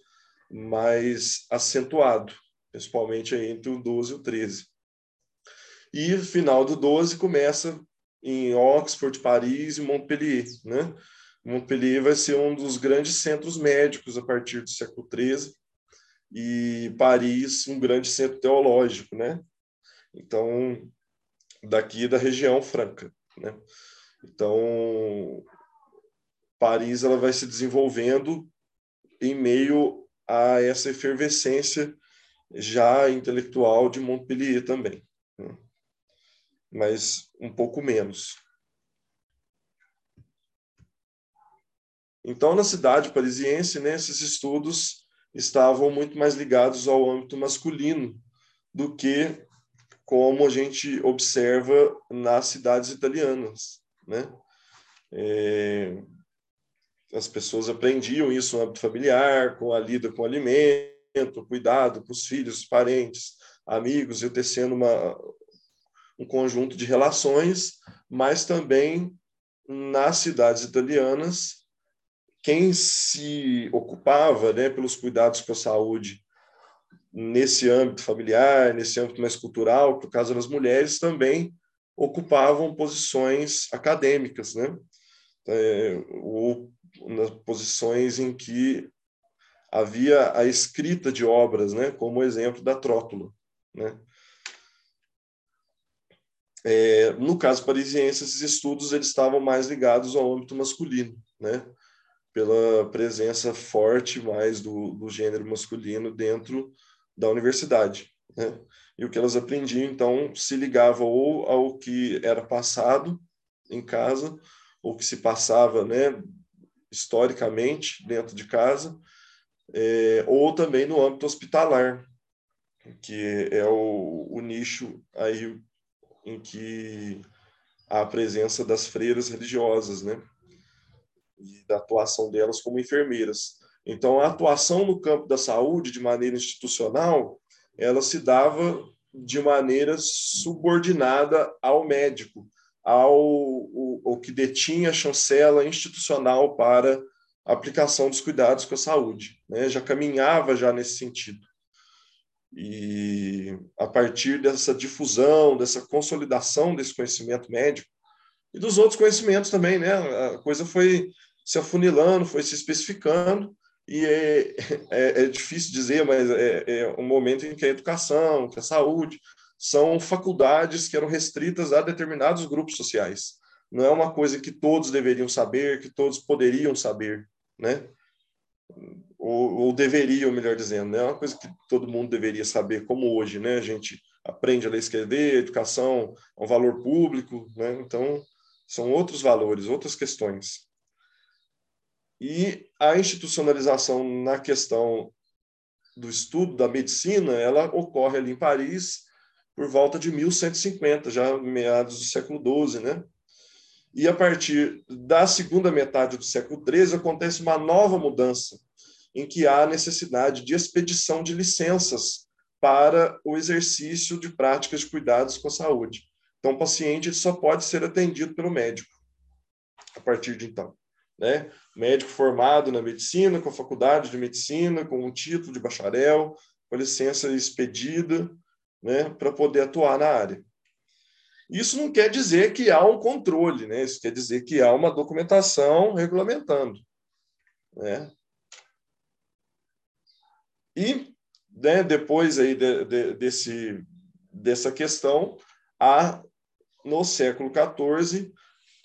mais acentuado, principalmente entre o 12 e o 13. E final do 12 começa em Oxford, Paris e Montpellier, né? Montpellier vai ser um dos grandes centros médicos a partir do século XIII e Paris um grande centro teológico, né? Então, daqui da região franca, né? Então, Paris ela vai se desenvolvendo em meio a essa efervescência já intelectual de Montpellier também, né? mas um pouco menos. Então, na cidade parisiense, né, esses estudos estavam muito mais ligados ao âmbito masculino do que como a gente observa nas cidades italianas, né? É, as pessoas aprendiam isso no âmbito familiar, com a lida com o alimento, cuidado com os filhos, parentes, amigos, e tecendo uma, um conjunto de relações, mas também nas cidades italianas, quem se ocupava né, pelos cuidados com a saúde nesse âmbito familiar, nesse âmbito mais cultural, por causa das mulheres, também ocupavam posições acadêmicas, né? É, ou nas posições em que havia a escrita de obras, né? Como exemplo da Trótula, né? É, no caso parisiense, esses estudos eles estavam mais ligados ao âmbito masculino, né? Pela presença forte mais do, do gênero masculino dentro da universidade. Né? E o que elas aprendiam, então, se ligava ou ao que era passado em casa, ou que se passava né, historicamente dentro de casa, é, ou também no âmbito hospitalar, que é o, o nicho aí em que a presença das freiras religiosas, né? E da atuação delas como enfermeiras. Então, a atuação no campo da saúde, de maneira institucional, ela se dava de maneira subordinada ao médico, ao o, que detinha a chancela institucional para aplicação dos cuidados com a saúde. Né? Já caminhava já nesse sentido. E a partir dessa difusão, dessa consolidação desse conhecimento médico e dos outros conhecimentos também, né? A coisa foi se afunilando, foi se especificando e é, (laughs) é, é difícil dizer, mas é, é, um momento em que a educação, que a saúde são faculdades que eram restritas a determinados grupos sociais. Não é uma coisa que todos deveriam saber, que todos poderiam saber, né? Ou, ou deveriam, melhor dizendo, não é uma coisa que todo mundo deveria saber, como hoje, né? A gente aprende a ler e escrever, a educação é um valor público, né? Então, são outros valores, outras questões. E a institucionalização na questão do estudo da medicina, ela ocorre ali em Paris por volta de 1150, já meados do século XII, né? E a partir da segunda metade do século XIII acontece uma nova mudança, em que há necessidade de expedição de licenças para o exercício de práticas de cuidados com a saúde. Então, o paciente só pode ser atendido pelo médico a partir de então né? Médico formado na medicina, com faculdade de medicina, com um título de bacharel, com licença expedida, né, para poder atuar na área. Isso não quer dizer que há um controle, né? Isso quer dizer que há uma documentação regulamentando, né? E né, depois aí de, de, desse, dessa questão, há no século XIV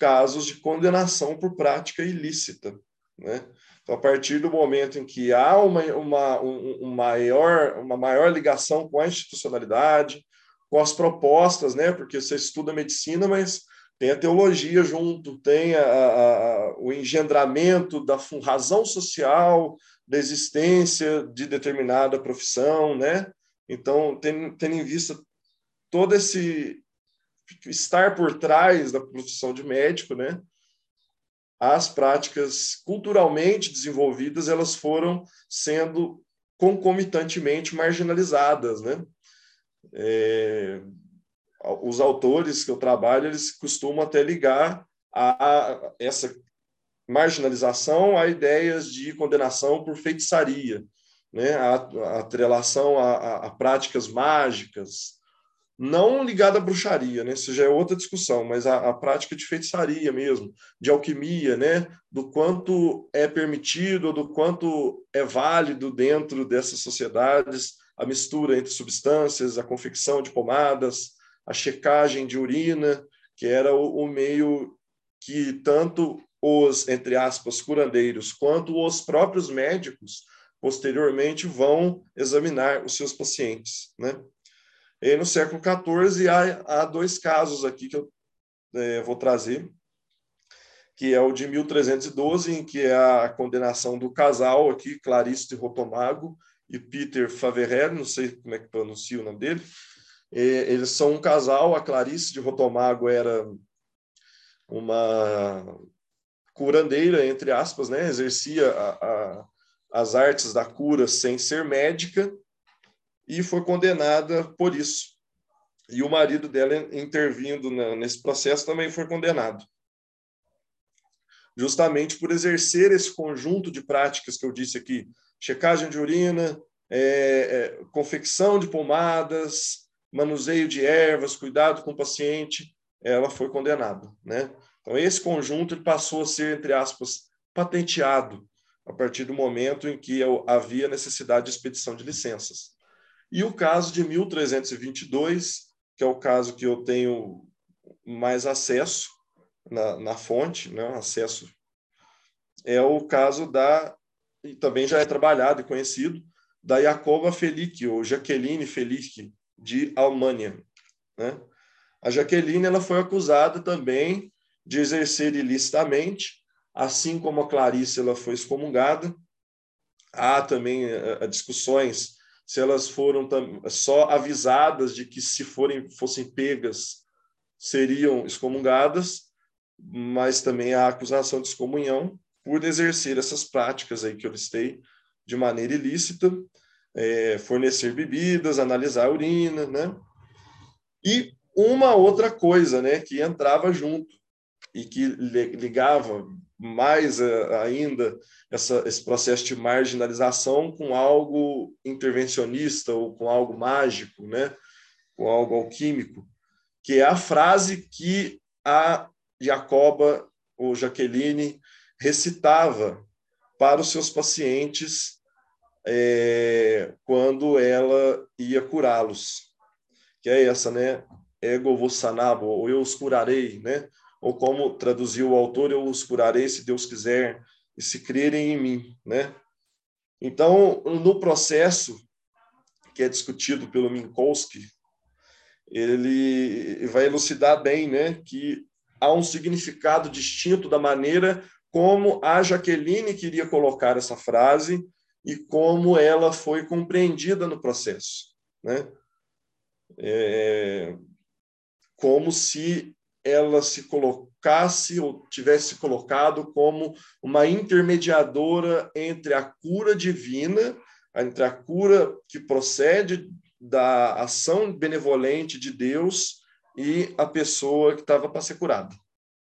casos de condenação por prática ilícita. Né? Então, a partir do momento em que há uma, uma, um, um maior, uma maior ligação com a institucionalidade, com as propostas, né? porque você estuda medicina, mas tem a teologia junto, tem a, a, o engendramento da razão social da existência de determinada profissão, né? Então, tendo, tendo em vista todo esse estar por trás da profissão de médico, né? As práticas culturalmente desenvolvidas, elas foram sendo concomitantemente marginalizadas, né? É, os autores que eu trabalho, eles costumam até ligar a, a essa marginalização a ideias de condenação por feitiçaria, né? a, a a, a, a práticas mágicas, não ligada à bruxaria, né? Isso já é outra discussão, mas a, a, prática de feitiçaria mesmo, de alquimia, né? Do quanto é permitido, do quanto é válido dentro dessas sociedades a mistura entre substâncias, a confecção de pomadas, a checagem de urina, que era o, o meio que tanto os, entre aspas, curandeiros, quanto os próprios médicos, posteriormente, vão examinar os seus pacientes, né? E no século XIV há, há dois casos aqui que eu é, vou trazer, que é o de 1312, em que é a condenação do casal aqui, Clarice de Rotomago e Peter Faverel, não sei como é que pronuncia o nome dele, eles são um casal, a Clarice de Rotomago era uma curandeira, entre aspas, né? exercia a, a, as artes da cura sem ser médica e foi condenada por isso. E o marido dela, intervindo nesse processo, também foi condenado. Justamente por exercer esse conjunto de práticas que eu disse aqui: checagem de urina, é, é, confecção de pomadas, manuseio de ervas, cuidado com o paciente, ela foi condenada. Né? Então, esse conjunto passou a ser, entre aspas, patenteado a partir do momento em que havia necessidade de expedição de licenças. E o caso de 1322, que é o caso que eu tenho mais acesso na, na fonte, né, acesso, é o caso da, e também já é trabalhado e conhecido, da Jacoba Felic, ou Jaqueline Felic, de Alemanha. Né? A Jaqueline ela foi acusada também de exercer ilicitamente, assim como a Clarice ela foi excomungada. Há também uh, discussões se elas foram só avisadas de que se forem fossem pegas seriam excomungadas, mas também há acusação de excomunhão por exercer essas práticas aí que eu listei de maneira ilícita, é, fornecer bebidas, analisar a urina, né? E uma outra coisa, né, que entrava junto e que ligava mais uh, ainda essa, esse processo de marginalização com algo intervencionista ou com algo mágico, né? com algo alquímico, que é a frase que a Jacoba ou Jaqueline recitava para os seus pacientes é, quando ela ia curá-los, que é essa, né? Ego vos sanabo, ou eu os curarei, né? Ou como traduziu o autor, eu os curarei se Deus quiser e se crerem em mim, né? Então, no processo que é discutido pelo Minkowski, ele vai elucidar bem, né, que há um significado distinto da maneira como a Jaqueline queria colocar essa frase e como ela foi compreendida no processo, né? É, como se ela se colocasse ou tivesse colocado como uma intermediadora entre a cura divina, entre a cura que procede da ação benevolente de Deus e a pessoa que estava para ser curada.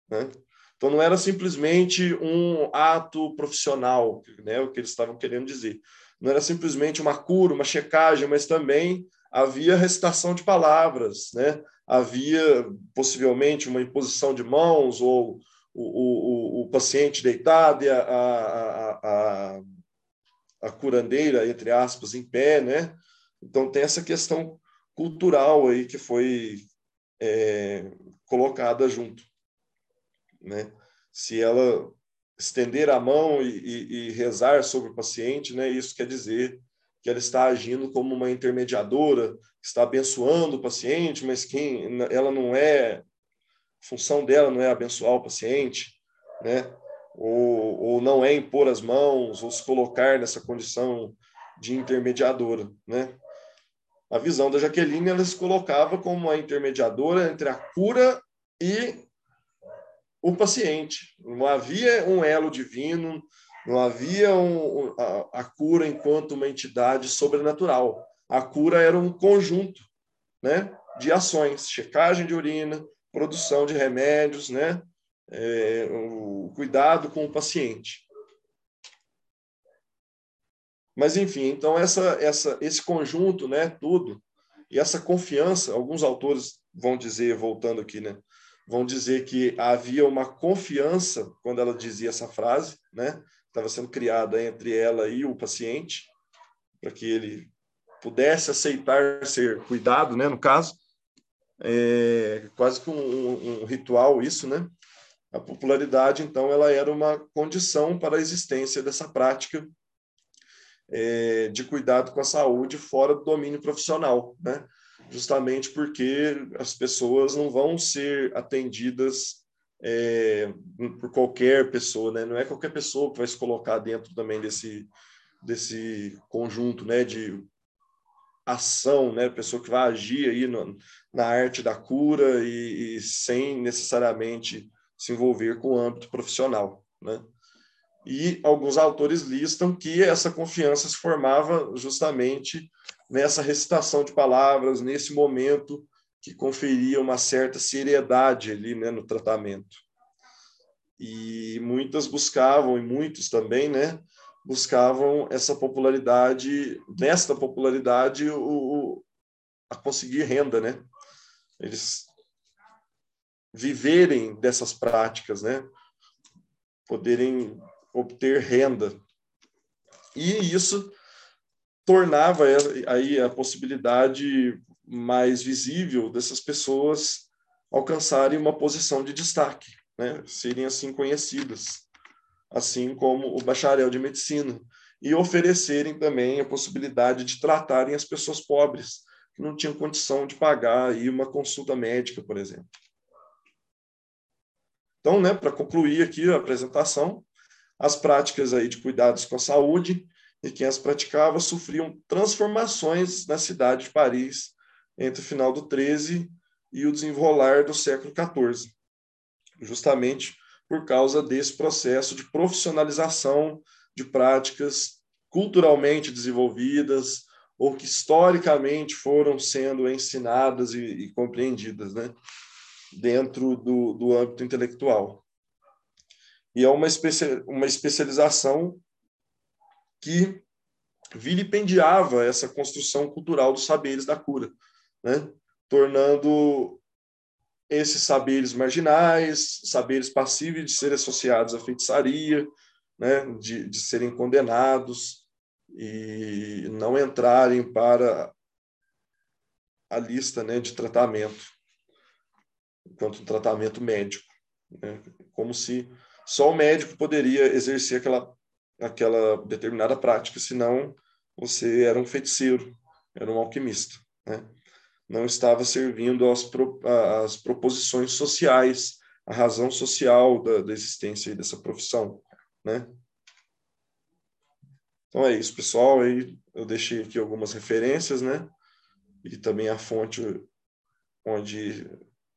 Né? Então não era simplesmente um ato profissional, né, o que eles estavam querendo dizer. Não era simplesmente uma cura, uma checagem, mas também havia recitação de palavras, né? havia possivelmente uma imposição de mãos ou o, o, o paciente deitado e a, a, a, a, curandeira, entre aspas, em pé, né? Então tem essa questão cultural aí que foi é, colocada junto, né? Se ela estender a mão e, e, e rezar sobre o paciente, né? Isso quer dizer que ela está agindo como uma intermediadora, está abençoando o paciente, mas quem ela não é, a função dela não é abençoar o paciente, né? Ou, ou não é impor as mãos, ou se colocar nessa condição de intermediadora, né? A visão da Jaqueline, ela se colocava como a intermediadora entre a cura e o paciente. Não havia um elo divino, não havia um, a, a, cura enquanto uma entidade sobrenatural. A cura era um conjunto né, de ações, checagem de urina, produção de remédios, né, é, o cuidado com o paciente. Mas, enfim, então essa, essa, esse conjunto, né, tudo, e essa confiança, alguns autores vão dizer, voltando aqui, né, vão dizer que havia uma confiança quando ela dizia essa frase, né, estava sendo criada entre ela e o paciente, para que ele pudesse aceitar ser cuidado, né, no caso, é quase que um, um, ritual isso, né? A popularidade, então, ela era uma condição para a existência dessa prática é, de cuidado com a saúde fora do domínio profissional, né? Justamente porque as pessoas não vão ser atendidas é, por qualquer pessoa, né? Não é qualquer pessoa que vai se colocar dentro também desse, desse conjunto, né? De ação, né? Pessoa que vai agir aí no, na arte da cura e, e, sem necessariamente se envolver com o âmbito profissional, né? E alguns autores listam que essa confiança se formava justamente nessa recitação de palavras, nesse momento que conferia uma certa seriedade ali, né, no tratamento. E muitas buscavam, e muitos também, né, buscavam essa popularidade, nesta popularidade, o, o, a conseguir renda, né? Eles viverem dessas práticas, né? Poderem obter renda. E isso tornava aí a possibilidade mais visível dessas pessoas alcançarem uma posição de destaque, né? serem assim conhecidas assim como o bacharel de medicina, e oferecerem também a possibilidade de tratarem as pessoas pobres, que não tinham condição de pagar aí uma consulta médica, por exemplo. Então, né, para concluir aqui a apresentação, as práticas aí de cuidados com a saúde e quem as praticava sofriam transformações na cidade de Paris entre o final do 13 e o desenrolar do século 14, justamente por causa desse processo de profissionalização de práticas culturalmente desenvolvidas ou que historicamente foram sendo ensinadas e, e compreendidas, né, dentro do, do âmbito intelectual. E é uma, especi uma especialização que vilipendiava essa construção cultural dos saberes da cura, né, tornando esses saberes marginais, saberes passíveis de serem associados à feitiçaria, né, de, de serem condenados e não entrarem para a lista né, de tratamento, enquanto tratamento médico. Né, como se só o médico poderia exercer aquela, aquela determinada prática, senão você era um feiticeiro, era um alquimista. Né? Não estava servindo às, pro, às proposições sociais, a razão social da, da existência dessa profissão, né? Então é isso, pessoal. Aí eu deixei aqui algumas referências, né? E também a fonte onde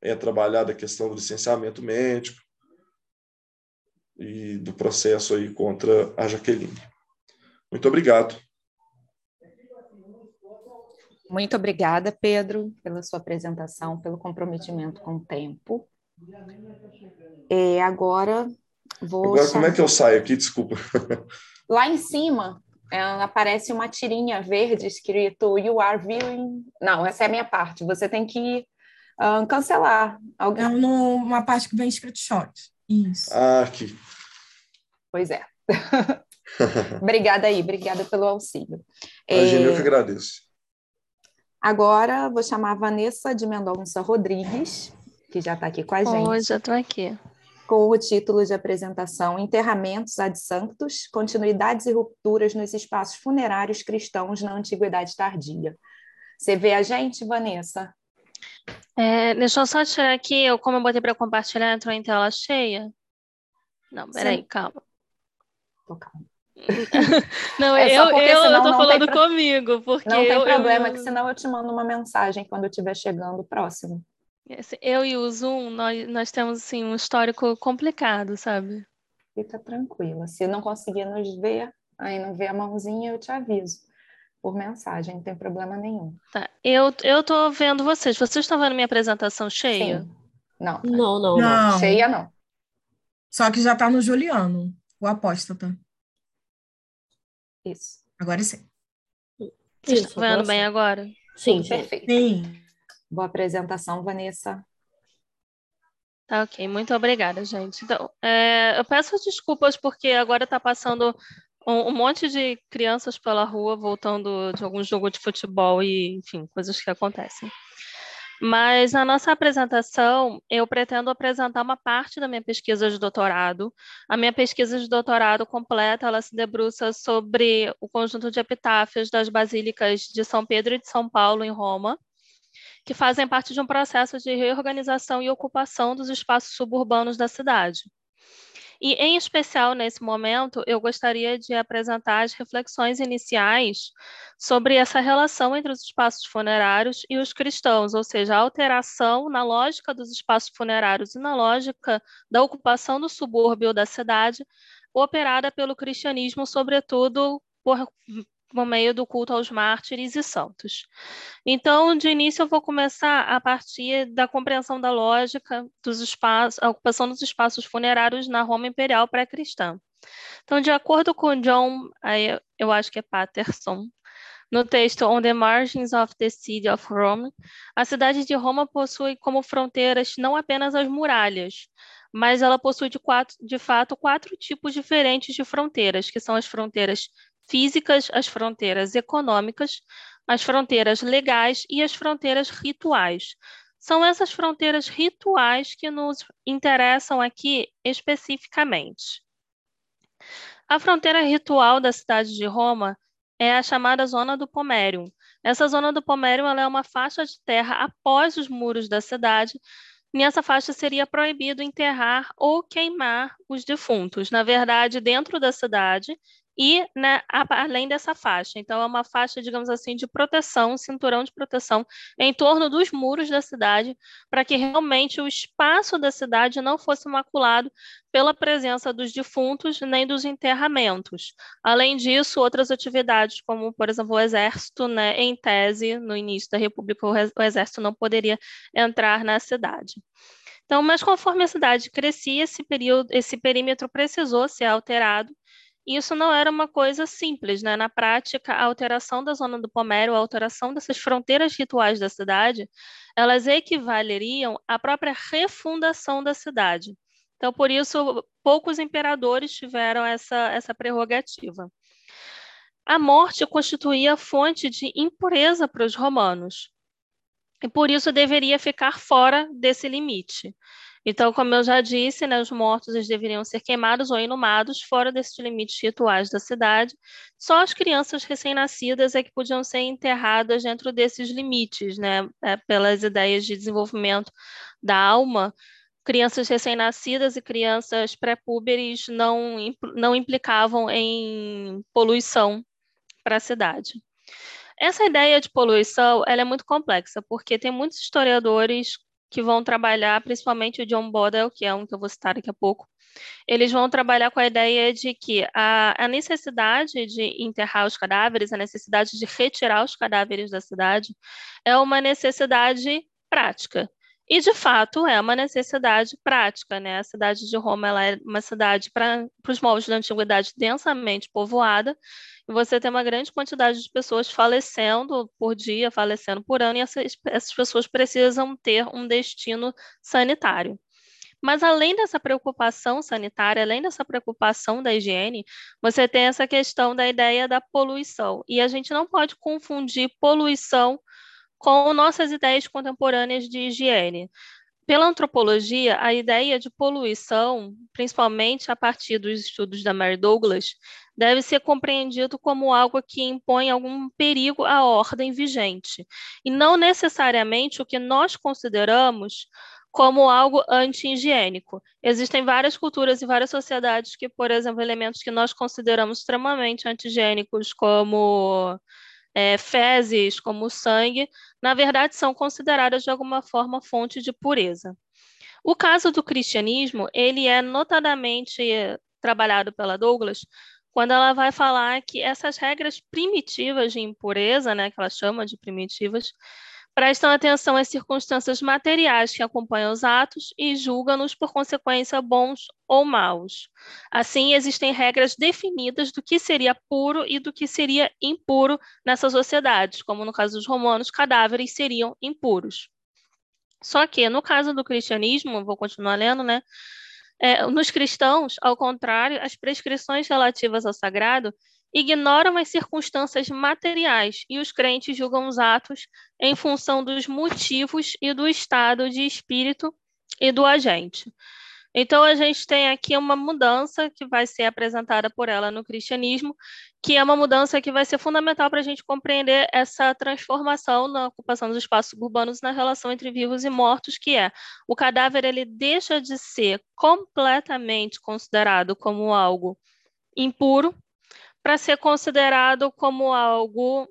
é trabalhada a questão do licenciamento médico e do processo aí contra a Jaqueline. Muito obrigado. Muito obrigada, Pedro, pela sua apresentação, pelo comprometimento com o tempo. E agora vou. Agora, como é que eu saio aqui? Desculpa. Lá em cima é, aparece uma tirinha verde escrito You are viewing. Não, essa é a minha parte. Você tem que uh, cancelar. Alguém... É uma parte que vem escrito short. Isso. Ah, aqui. Pois é. (laughs) obrigada aí, obrigada pelo auxílio. Imagina, é... eu que agradeço. Agora vou chamar a Vanessa de Mendonça Rodrigues, que já está aqui com a gente. Oi, já estou aqui. Com o título de apresentação Enterramentos ad Sanctus, Continuidades e Rupturas nos Espaços Funerários Cristãos na Antiguidade Tardia. Você vê a gente, Vanessa? É, deixa eu só tirar aqui, eu, como eu botei para compartilhar, entrou em tela cheia. Não, peraí, Sim. calma. Tô calma. Não, (laughs) é eu, eu, eu tô falando pro... comigo, porque não tem eu, problema, eu... que senão eu te mando uma mensagem quando eu estiver chegando próximo. Eu e o Zoom, nós, nós temos assim, um histórico complicado, sabe? Fica tranquila. Se não conseguir nos ver, aí não vê a mãozinha, eu te aviso por mensagem, não tem problema nenhum. Tá. Eu, eu tô vendo vocês. Vocês estão vendo minha apresentação cheia? Sim. Não. Não, não, não. não. Cheia não. Só que já tá no Juliano, o apóstata. Isso. Agora sim. Vocês estão vendo bem agora? Sim, sim, perfeito. Sim. Boa apresentação, Vanessa. Tá ok, muito obrigada, gente. Então, é, eu peço desculpas porque agora está passando um, um, monte de crianças pela rua voltando de algum jogo de futebol e, enfim, coisas que acontecem. Mas na nossa apresentação, eu pretendo apresentar uma parte da minha pesquisa de doutorado. A minha pesquisa de doutorado completa, ela se debruça sobre o conjunto de epitáfios das basílicas de São Pedro e de São Paulo, em Roma, que fazem parte de um processo de reorganização e ocupação dos espaços suburbanos da cidade. E, em especial, nesse momento, eu gostaria de apresentar as reflexões iniciais sobre essa relação entre os espaços funerários e os cristãos, ou seja, a alteração na lógica dos espaços funerários e na lógica da ocupação do subúrbio da cidade, operada pelo cristianismo, sobretudo por por meio do culto aos mártires e santos. Então, de início, eu vou começar a partir da compreensão da lógica dos espaços, a ocupação dos espaços funerários na Roma Imperial pré-cristã. Então, de acordo com John, eu acho que é Patterson, no texto On the Margins of the City of Rome, a cidade de Roma possui como fronteiras não apenas as muralhas, mas ela possui de, quatro, de fato quatro tipos diferentes de fronteiras, que são as fronteiras físicas, as fronteiras econômicas, as fronteiras legais e as fronteiras rituais. São essas fronteiras rituais que nos interessam aqui especificamente. A fronteira ritual da cidade de Roma é a chamada Zona do Pomerium. Essa Zona do Pomerium é uma faixa de terra após os muros da cidade. Nessa faixa seria proibido enterrar ou queimar os defuntos. Na verdade, dentro da cidade, e né, além dessa faixa. Então, é uma faixa, digamos assim, de proteção, cinturão de proteção em torno dos muros da cidade, para que realmente o espaço da cidade não fosse maculado pela presença dos defuntos nem dos enterramentos. Além disso, outras atividades, como, por exemplo, o Exército, né, em tese, no início da República, o Exército não poderia entrar na cidade. Então, mas conforme a cidade crescia, esse período, esse perímetro precisou ser alterado isso não era uma coisa simples, né? Na prática, a alteração da zona do Pomero, a alteração dessas fronteiras rituais da cidade, elas equivaleriam à própria refundação da cidade. Então, por isso, poucos imperadores tiveram essa, essa prerrogativa. A morte constituía fonte de impureza para os romanos, e por isso deveria ficar fora desse limite. Então, como eu já disse, né, os mortos eles deveriam ser queimados ou inumados fora desses limites rituais da cidade. Só as crianças recém-nascidas é que podiam ser enterradas dentro desses limites, né, é, pelas ideias de desenvolvimento da alma. Crianças recém-nascidas e crianças pré-púberes não, não implicavam em poluição para a cidade. Essa ideia de poluição ela é muito complexa, porque tem muitos historiadores que vão trabalhar, principalmente o John Bodel, que é um que eu vou citar daqui a pouco, eles vão trabalhar com a ideia de que a, a, necessidade de enterrar os cadáveres, a necessidade de retirar os cadáveres da cidade, é uma necessidade prática. E, de fato, é uma necessidade prática. Né? A cidade de Roma é uma cidade, para os moldes da antiguidade, densamente povoada, você tem uma grande quantidade de pessoas falecendo por dia, falecendo por ano, e essas, essas pessoas precisam ter um destino sanitário. Mas além dessa preocupação sanitária, além dessa preocupação da higiene, você tem essa questão da ideia da poluição. E a gente não pode confundir poluição com nossas ideias contemporâneas de higiene. Pela antropologia, a ideia de poluição, principalmente a partir dos estudos da Mary Douglas, deve ser compreendido como algo que impõe algum perigo à ordem vigente, e não necessariamente o que nós consideramos como algo anti-higiênico. Existem várias culturas e várias sociedades que, por exemplo, elementos que nós consideramos extremamente anti-higiênicos, como é, fezes, como sangue, na verdade são consideradas de alguma forma fonte de pureza. O caso do cristianismo, ele é notadamente trabalhado pela Douglas quando ela vai falar que essas regras primitivas de impureza, né, que ela chama de primitivas, prestam atenção às circunstâncias materiais que acompanham os atos e julgam-nos por consequência bons ou maus. Assim, existem regras definidas do que seria puro e do que seria impuro nessas sociedades, como no caso dos romanos, cadáveres seriam impuros. Só que, no caso do cristianismo, vou continuar lendo, né? É, nos cristãos, ao contrário, as prescrições relativas ao sagrado ignoram as circunstâncias materiais e os crentes julgam os atos em função dos motivos e do estado de espírito e do agente. Então, a gente tem aqui uma mudança que vai ser apresentada por ela no cristianismo, que é uma mudança que vai ser fundamental para a gente compreender essa transformação na ocupação dos espaços urbanos na relação entre vivos e mortos, que é o cadáver ele deixa de ser completamente considerado como algo impuro para ser considerado como algo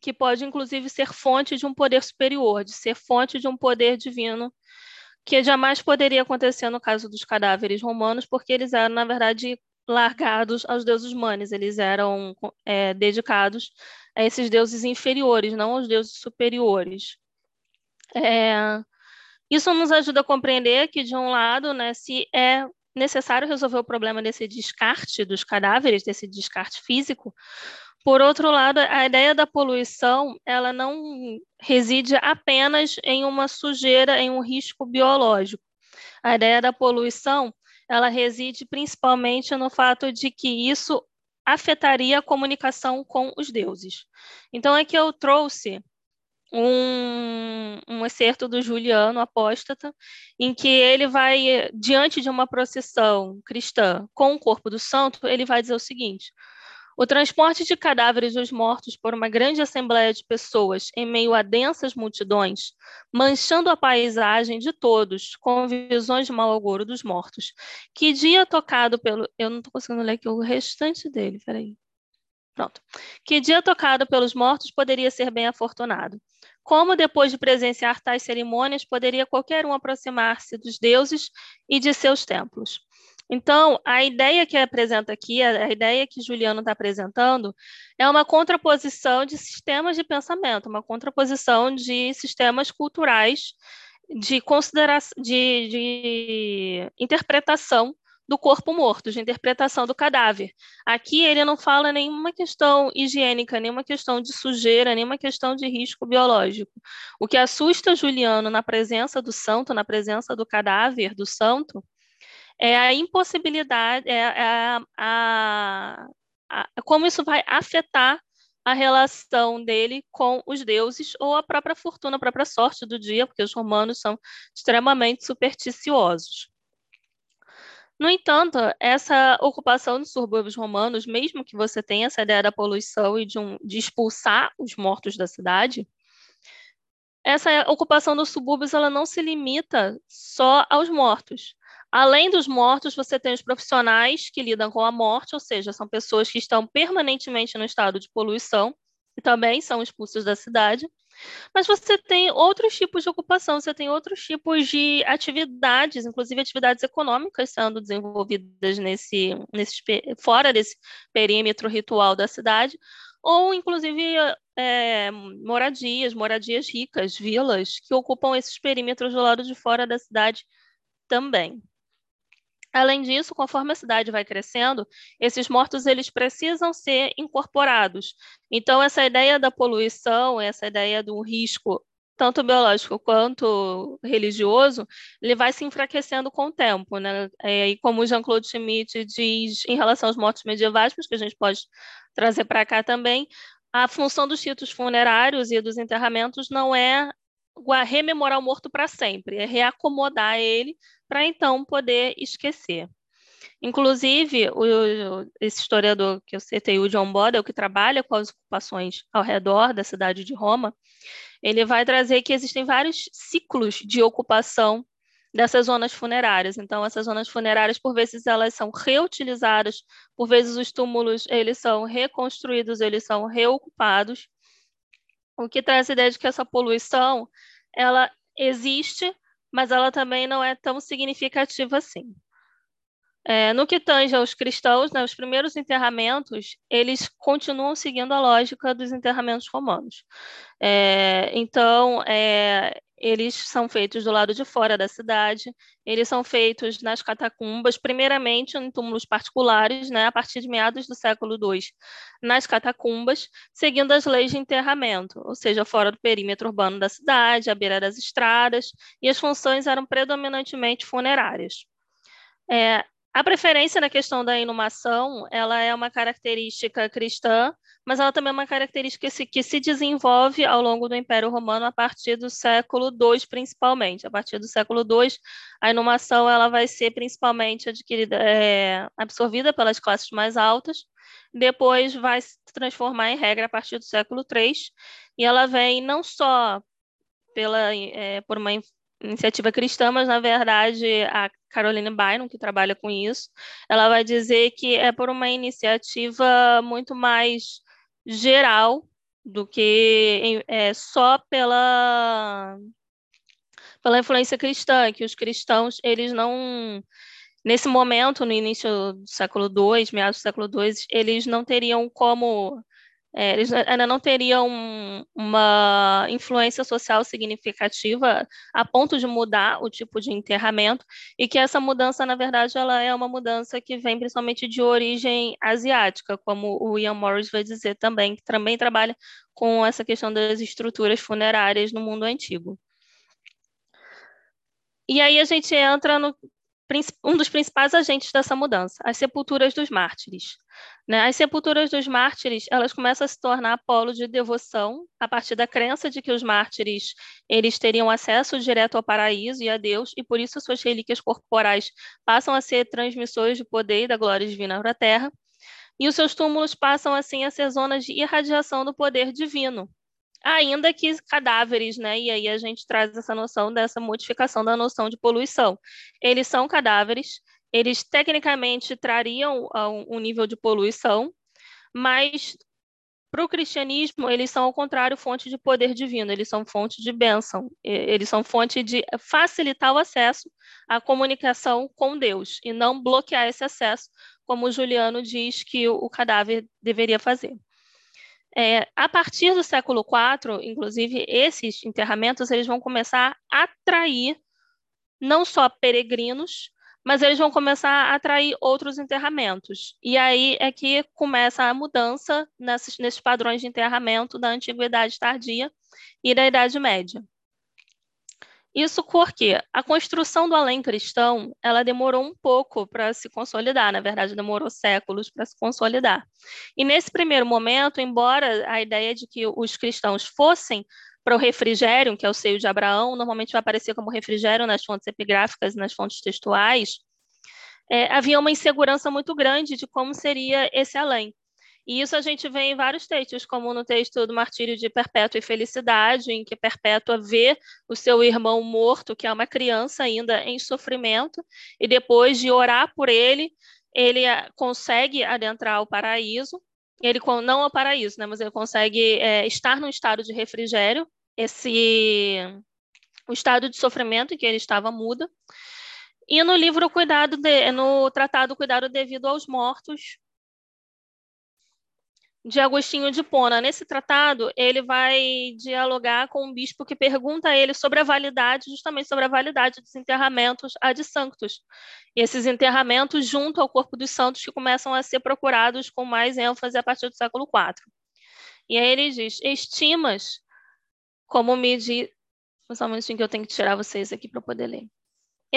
que pode, inclusive, ser fonte de um poder superior, de ser fonte de um poder divino que jamais poderia acontecer no caso dos cadáveres romanos, porque eles eram, na verdade, largados aos deuses manes, eles eram é, dedicados a esses deuses inferiores, não aos deuses superiores. É, isso nos ajuda a compreender que, de um lado, né, se é necessário resolver o problema desse descarte dos cadáveres, desse descarte físico, por outro lado, a ideia da poluição, ela não reside apenas em uma sujeira, em um risco biológico. A ideia da poluição, ela reside principalmente no fato de que isso afetaria a comunicação com os deuses. Então, aqui eu trouxe um, um excerto do Juliano, apóstata, em que ele vai, diante de uma procissão cristã com o corpo do santo, ele vai dizer o seguinte: o transporte de cadáveres dos mortos por uma grande assembleia de pessoas em meio a densas multidões, manchando a paisagem de todos com visões de mau agouro dos mortos. Que dia tocado pelo. Eu não estou conseguindo ler aqui o restante dele, peraí. Pronto. Que dia tocado pelos mortos poderia ser bem afortunado? Como, depois de presenciar tais cerimônias, poderia qualquer um aproximar-se dos deuses e de seus templos? Então, a ideia que apresenta aqui, a ideia que Juliano está apresentando, é uma contraposição de sistemas de pensamento, uma contraposição de sistemas culturais de consideração, de, de interpretação do corpo morto, de interpretação do cadáver. Aqui ele não fala nenhuma questão higiênica, nenhuma questão de sujeira, nenhuma questão de risco biológico. O que assusta Juliano na presença do santo, na presença do cadáver do santo, é a impossibilidade, é, a, a, a, como isso vai afetar a relação dele com os deuses ou a própria fortuna, a própria sorte do dia, porque os romanos são extremamente supersticiosos. No entanto, essa ocupação dos subúrbios romanos, mesmo que você tenha essa ideia da poluição e de, um, de expulsar os mortos da cidade, essa ocupação dos subúrbios ela não se limita só aos mortos. Além dos mortos, você tem os profissionais que lidam com a morte, ou seja, são pessoas que estão permanentemente no estado de poluição e também são expulsos da cidade. Mas você tem outros tipos de ocupação, você tem outros tipos de atividades, inclusive atividades econômicas sendo desenvolvidas nesse, nesse fora desse perímetro ritual da cidade, ou inclusive é, moradias, moradias ricas, vilas, que ocupam esses perímetros do lado de fora da cidade também. Além disso, conforme a cidade vai crescendo, esses mortos eles precisam ser incorporados. Então, essa ideia da poluição, essa ideia do risco tanto biológico quanto religioso, ele vai se enfraquecendo com o tempo, né? É, e como Jean-Claude Schmitt diz em relação aos mortos medievais, que a gente pode trazer para cá também, a função dos ritos funerários e dos enterramentos não é rememorar o morto para sempre, é reacomodar ele para então poder esquecer. Inclusive, o, esse historiador que eu citei, o John Bodel, que trabalha com as ocupações ao redor da cidade de Roma, ele vai trazer que existem vários ciclos de ocupação dessas zonas funerárias. Então, essas zonas funerárias, por vezes, elas são reutilizadas, por vezes os túmulos, eles são reconstruídos, eles são reocupados, o que traz a ideia de que essa poluição, ela existe, mas ela também não é tão significativa assim. É, no que tange aos cristãos, né, os primeiros enterramentos, eles continuam seguindo a lógica dos enterramentos romanos. É, então, é, eles são feitos do lado de fora da cidade, eles são feitos nas catacumbas, primeiramente em túmulos particulares, né, a partir de meados do século II, nas catacumbas, seguindo as leis de enterramento, ou seja, fora do perímetro urbano da cidade, à beira das estradas, e as funções eram predominantemente funerárias. É, A preferência na questão da inumação, ela é uma característica cristã, mas ela também é uma característica que se, desenvolve ao longo do Império Romano a partir do século II, principalmente. A partir do século II, a inumação ela vai ser principalmente adquirida, é, absorvida pelas classes mais altas, depois vai se transformar em regra a partir do século III, e ela vem não só pela, é, por uma iniciativa cristã, mas na verdade a Caroline Byron, que trabalha com isso, ela vai dizer que é por uma iniciativa muito mais geral do que é, só pela pela influência cristã, que os cristãos eles não nesse momento no início do século II, meados do século II, eles não teriam como é, eles ainda não teriam uma influência social significativa a ponto de mudar o tipo de enterramento e que essa mudança, na verdade, ela é uma mudança que vem principalmente de origem asiática, como o Ian Morris vai dizer também, que também trabalha com essa questão das estruturas funerárias no mundo antigo. E aí a gente entra no um dos principais agentes dessa mudança, as sepulturas dos mártires. Né? As sepulturas dos mártires, elas começam a se tornar polo de devoção a partir da crença de que os mártires eles teriam acesso direto ao paraíso e a Deus, e por isso suas relíquias corporais passam a ser transmissores de poder e da glória divina para a terra, e os seus túmulos passam assim a ser zonas de irradiação do poder divino, ainda que cadáveres, né? E aí a gente traz essa noção dessa modificação da noção de poluição. Eles são cadáveres, eles tecnicamente trariam um nível de poluição, mas para o cristianismo, eles são, ao contrário, fonte de poder divino, eles são fonte de bênção, eles são fonte de facilitar o acesso à comunicação com Deus e não bloquear esse acesso, como Juliano diz que o cadáver deveria fazer. É, a partir do século IV, inclusive, esses enterramentos eles vão começar a atrair não só peregrinos, mas eles vão começar a atrair outros enterramentos. E aí é que começa a mudança nesses, nesses padrões de enterramento da antiguidade tardia e da Idade Média. Isso porque a construção do além cristão, ela demorou um pouco para se consolidar, na verdade demorou séculos para se consolidar. E nesse primeiro momento, embora a ideia de que os cristãos fossem para o refrigério, que é o seio de Abraão, normalmente vai aparecer como refrigério nas fontes epigráficas e nas fontes textuais, é, havia uma insegurança muito grande de como seria esse além. E isso a gente vê em vários textos, como no texto do Martírio de Perpétua e Felicidade, em que Perpétua vê o seu irmão morto, que é uma criança ainda em sofrimento, e depois de orar por ele, ele ah, consegue adentrar o paraíso. Ele não ao paraíso, né, mas ele consegue é, estar num estado de refrigério, esse o estado de sofrimento em que ele estava muda. E no livro Cuidado de, no tratado Cuidado devido aos mortos, de Agostinho de Pona. Nesse tratado, ele vai dialogar com um bispo que pergunta a ele sobre a validade, justamente sobre a validade dos enterramentos ad sanctus. E esses enterramentos junto ao corpo dos santos que começam a ser procurados com mais ênfase a partir do século IV. E aí ele diz: estimas como me diz. Só um minutinho que eu tenho que tirar vocês aqui para poder ler.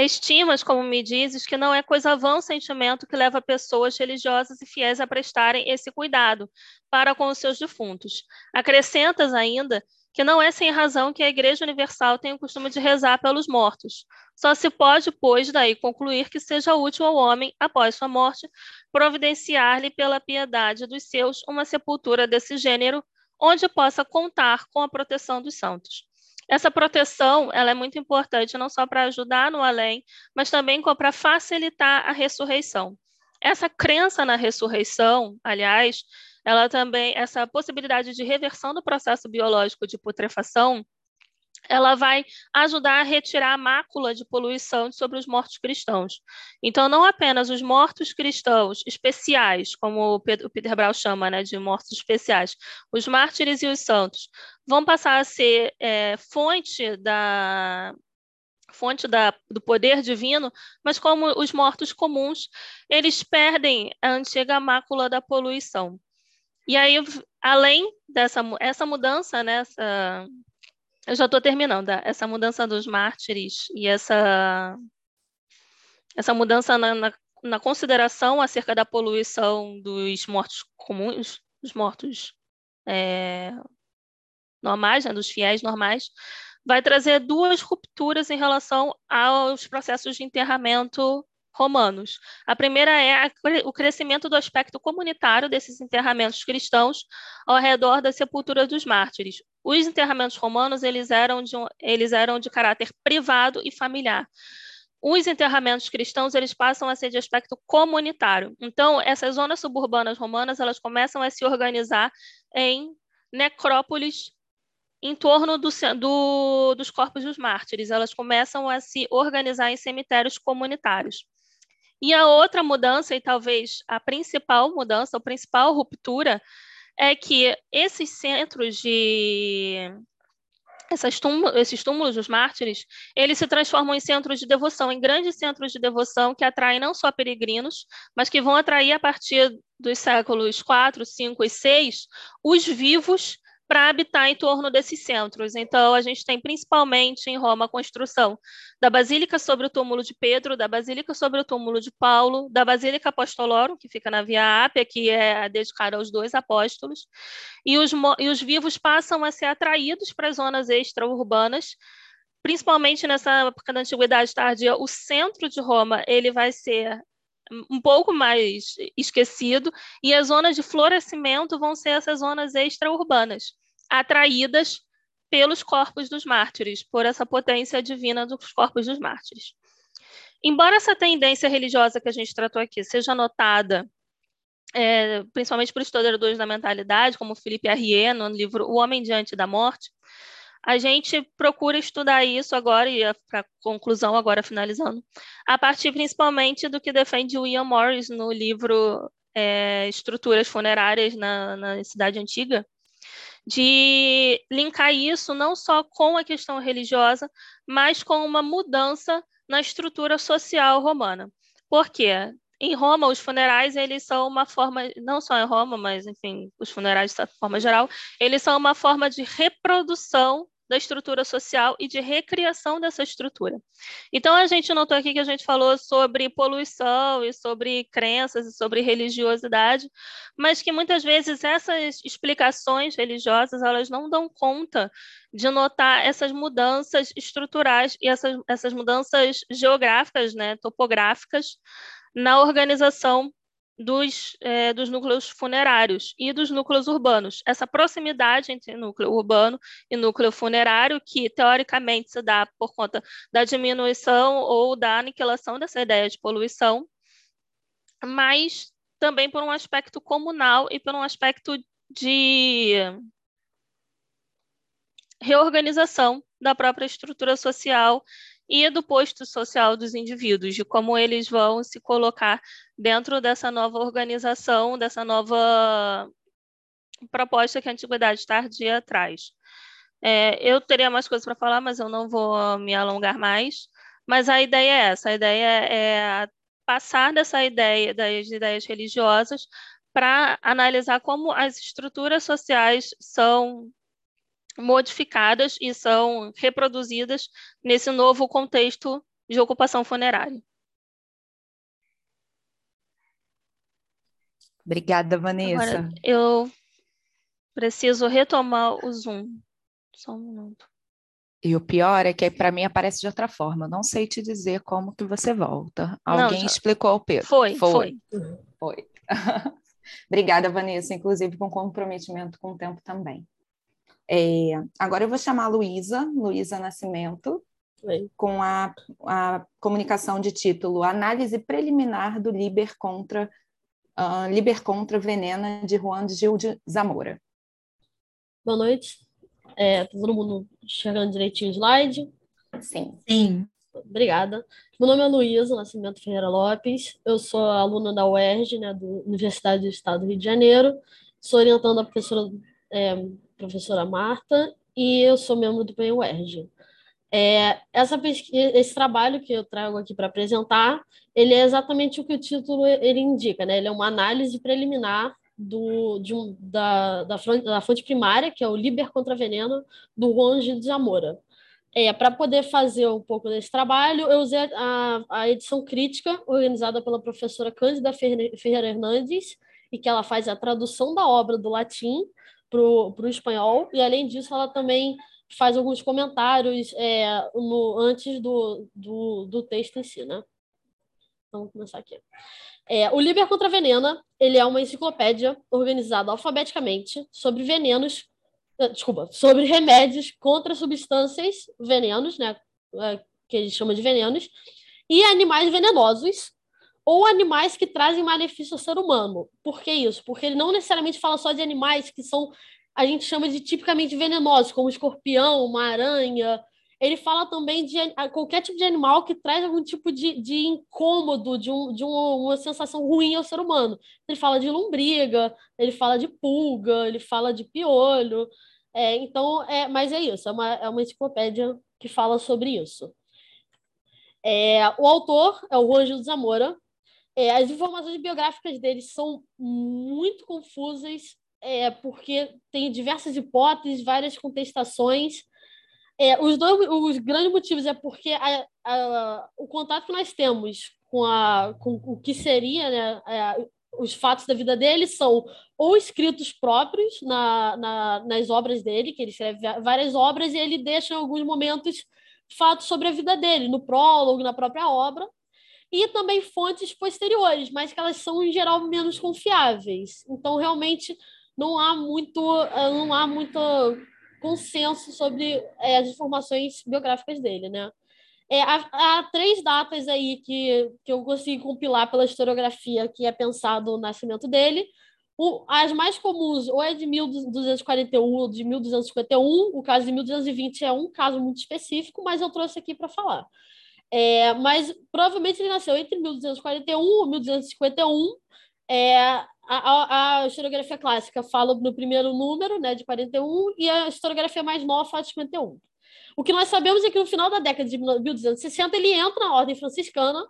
Estimas, como me dizes, que não é coisa vã o sentimento que leva pessoas religiosas e fiéis a prestarem esse cuidado para com os seus defuntos. Acrescentas ainda que não é sem razão que a Igreja Universal tem o costume de rezar pelos mortos. Só se pode, pois, daí concluir que seja útil ao homem, após sua morte, providenciar-lhe pela piedade dos seus uma sepultura desse gênero, onde possa contar com a proteção dos santos. Essa proteção ela é muito importante não só para ajudar no além, mas também para facilitar a ressurreição. Essa crença na ressurreição, aliás, ela também essa possibilidade de reversão do processo biológico de putrefação, ela vai ajudar a retirar a mácula de poluição sobre os mortos cristãos. Então, não apenas os mortos cristãos especiais, como o Peter Brown chama né, de mortos especiais, os mártires e os santos, vão passar a ser é, fonte da fonte da, do poder divino, mas como os mortos comuns, eles perdem a antiga mácula da poluição. E aí, além dessa essa mudança, né, essa, eu já estou terminando. Essa mudança dos mártires e essa essa mudança na, na, na consideração acerca da poluição dos mortos comuns, dos mortos é, normais, né, dos fiéis normais, vai trazer duas rupturas em relação aos processos de enterramento romanos. A primeira é o crescimento do aspecto comunitário desses enterramentos cristãos ao redor da sepultura dos mártires. Os enterramentos romanos eles eram de, eles eram de caráter privado e familiar. Os enterramentos cristãos eles passam a ser de aspecto comunitário. Então, essas zonas suburbanas romanas elas começam a se organizar em necrópolis em torno do, do, dos corpos dos mártires. Elas começam a se organizar em cemitérios comunitários. E a outra mudança, e talvez a principal mudança, a principal ruptura, é que esses centros de. Túmulos, esses túmulos dos mártires, eles se transformam em centros de devoção, em grandes centros de devoção que atraem não só peregrinos, mas que vão atrair a partir dos séculos 4, 5 e 6 os vivos para habitar em torno desses centros. Então, a gente tem principalmente em Roma a construção da Basílica sobre o túmulo de Pedro, da Basílica sobre o túmulo de Paulo, da Basílica Apostolorum, que fica na Via Ápia, que é dedicada aos dois apóstolos, e os, e os vivos passam a ser atraídos para as zonas extraurbanas, principalmente nessa época da Antiguidade Tardia, o centro de Roma ele vai ser um pouco mais esquecido, e as zonas de florescimento vão ser essas zonas extraurbanas, atraídas pelos corpos dos mártires, por essa potência divina dos corpos dos mártires. Embora essa tendência religiosa que a gente tratou aqui seja notada é, principalmente por historiadores da mentalidade, como Felipe Arrier, no livro O Homem Diante da Morte, a gente procura estudar isso agora, e para conclusão, agora finalizando, a partir principalmente do que defende o Ian Morris no livro é, Estruturas Funerárias na, na Cidade Antiga, de linkar isso não só com a questão religiosa, mas com uma mudança na estrutura social romana. Por quê? Em Roma, os funerais, eles são uma forma, não só em Roma, mas, enfim, os funerais de forma geral, eles são uma forma de reprodução da estrutura social e de recriação dessa estrutura. Então, a gente notou aqui que a gente falou sobre poluição e sobre crenças e sobre religiosidade, mas que muitas vezes essas explicações religiosas, elas não dão conta de notar essas mudanças estruturais e essas, essas mudanças geográficas, né, topográficas, na organização dos, é, dos núcleos funerários e dos núcleos urbanos. Essa proximidade entre núcleo urbano e núcleo funerário, que teoricamente se dá por conta da diminuição ou da aniquilação dessa ideia de poluição, mas também por um aspecto comunal e por um aspecto de reorganização da própria estrutura social e do posto social dos indivíduos, de como eles vão se colocar dentro dessa nova organização, dessa nova proposta que a Antiguidade Tardia traz. É, eu teria mais coisas para falar, mas eu não vou me alongar mais. Mas a ideia é essa: a ideia é passar dessa ideia, das ideias religiosas, para analisar como as estruturas sociais são modificadas e são reproduzidas nesse novo contexto de ocupação funerária. Obrigada, Vanessa. Agora, eu preciso retomar o Zoom. Só um minuto. E o pior é que para mim aparece de outra forma. Eu não sei te dizer como que você volta. Alguém não, explicou o Pedro. Foi, foi. Foi. foi. (laughs) Obrigada, Vanessa, inclusive com comprometimento com o tempo também. É, agora eu vou chamar a Luísa, Luísa Nascimento, Oi. com a, a comunicação de título Análise Preliminar do Liber contra, uh, Liber contra Venena, de Juan Gil de Zamora. Boa noite. É, tá todo mundo chegando direitinho o slide? Sim. Sim. Obrigada. Meu nome é Luísa Nascimento Ferreira Lopes, eu sou aluna da UERJ, né, da Universidade do Estado do Rio de Janeiro, sou orientando a professora é, professora Marta, e eu sou membro do PUERJ. É, essa pesquisa, esse trabalho que eu trago aqui para apresentar, ele é exatamente o que o título ele indica, né? Ele é uma análise preliminar do, de um, da, da, fonte, da fonte primária, que é o Liber contra Veneno, do Juan de Zamora. É, Para poder fazer um pouco desse trabalho, eu usei a, a edição crítica, organizada pela professora Cândida Ferreira Hernandes, e que ela faz a tradução da obra do latim para o espanhol, e além disso, ela também faz alguns comentários é, no, antes do, do, do, texto em si, né? Então, vamos começar aqui. É, o Liber contra Venena, ele é uma enciclopédia organizada alfabeticamente sobre venenos ah, desculpa, sobre remédios contra substâncias venenos, né, é, que gente chama de venenos, e animais venenosos, ou animais que trazem malefício ao ser humano. Por que isso? Porque ele não necessariamente fala só de animais que são, a gente chama de tipicamente venenosos, como escorpião, uma aranha. Ele fala também de qualquer tipo de animal que traz algum tipo de, de incômodo, de, um, de uma, uma sensação ruim ao ser humano. Ele fala de lombriga, ele fala de pulga, ele fala de piolho. É, então, é, mas é isso, é uma, é uma enciclopédia que fala sobre isso. É, o autor é o Ângelo Zamora. É, as informações biográficas dele são muito confusas, é, porque tem diversas hipóteses, várias contestações. É, os, dois, os grandes motivos é porque a, a, o contato que nós temos com, a, com o que seria né, é, os fatos da vida dele são ou escritos próprios na, na, nas obras dele, que ele escreve várias obras, e ele deixa em alguns momentos fatos sobre a vida dele, no prólogo, na própria obra, e também fontes posteriores, mas que elas são, em geral, menos confiáveis. Então, realmente, não há muito, não há muito consenso sobre é, as informações biográficas dele, né? É, há, há, três datas aí que, que eu consegui compilar pela historiografia que é pensado o nascimento dele. O, as mais comuns, ou é de 1241 ou de 1251, o caso de 1220 é um caso muito específico, mas eu trouxe aqui para falar. É, mas provavelmente ele nasceu entre 1241 e 1251. É, a, a, a, historiografia clássica fala no primeiro número, né, de 41, e a historiografia mais nova fala de 51. O que nós sabemos é que no final da década de 1260 ele entra na ordem franciscana,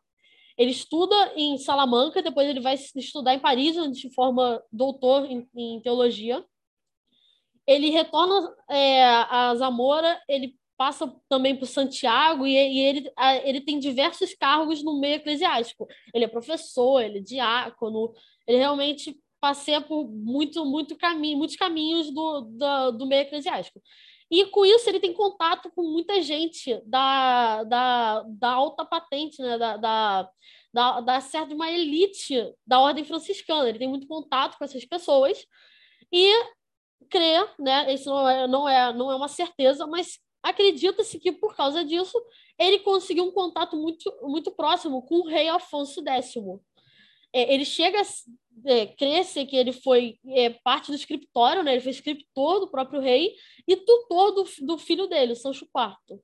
ele estuda em Salamanca, depois ele vai estudar em Paris, onde se forma doutor em, em teologia. Ele retorna é, a Zamora, ele passa também por Santiago e, e ele, ele tem diversos cargos no meio eclesiástico. Ele é professor, ele é diácono, ele realmente passeia por muito, muito caminho, muitos caminhos do, do, do meio eclesiástico. E com isso ele tem contato com muita gente da, da, da alta patente, né? da, da, da, da certa uma elite da ordem franciscana. Ele tem muito contato com essas pessoas e crê, né? Isso não é, não é, não é uma certeza, mas acredita-se que por causa disso ele conseguiu um contato muito, muito próximo com o rei Afonso X. É, ele chega é, cresce que ele foi é, parte do escritório, né? ele foi escritor do próprio rei e tutor do, do filho dele, Sancho IV.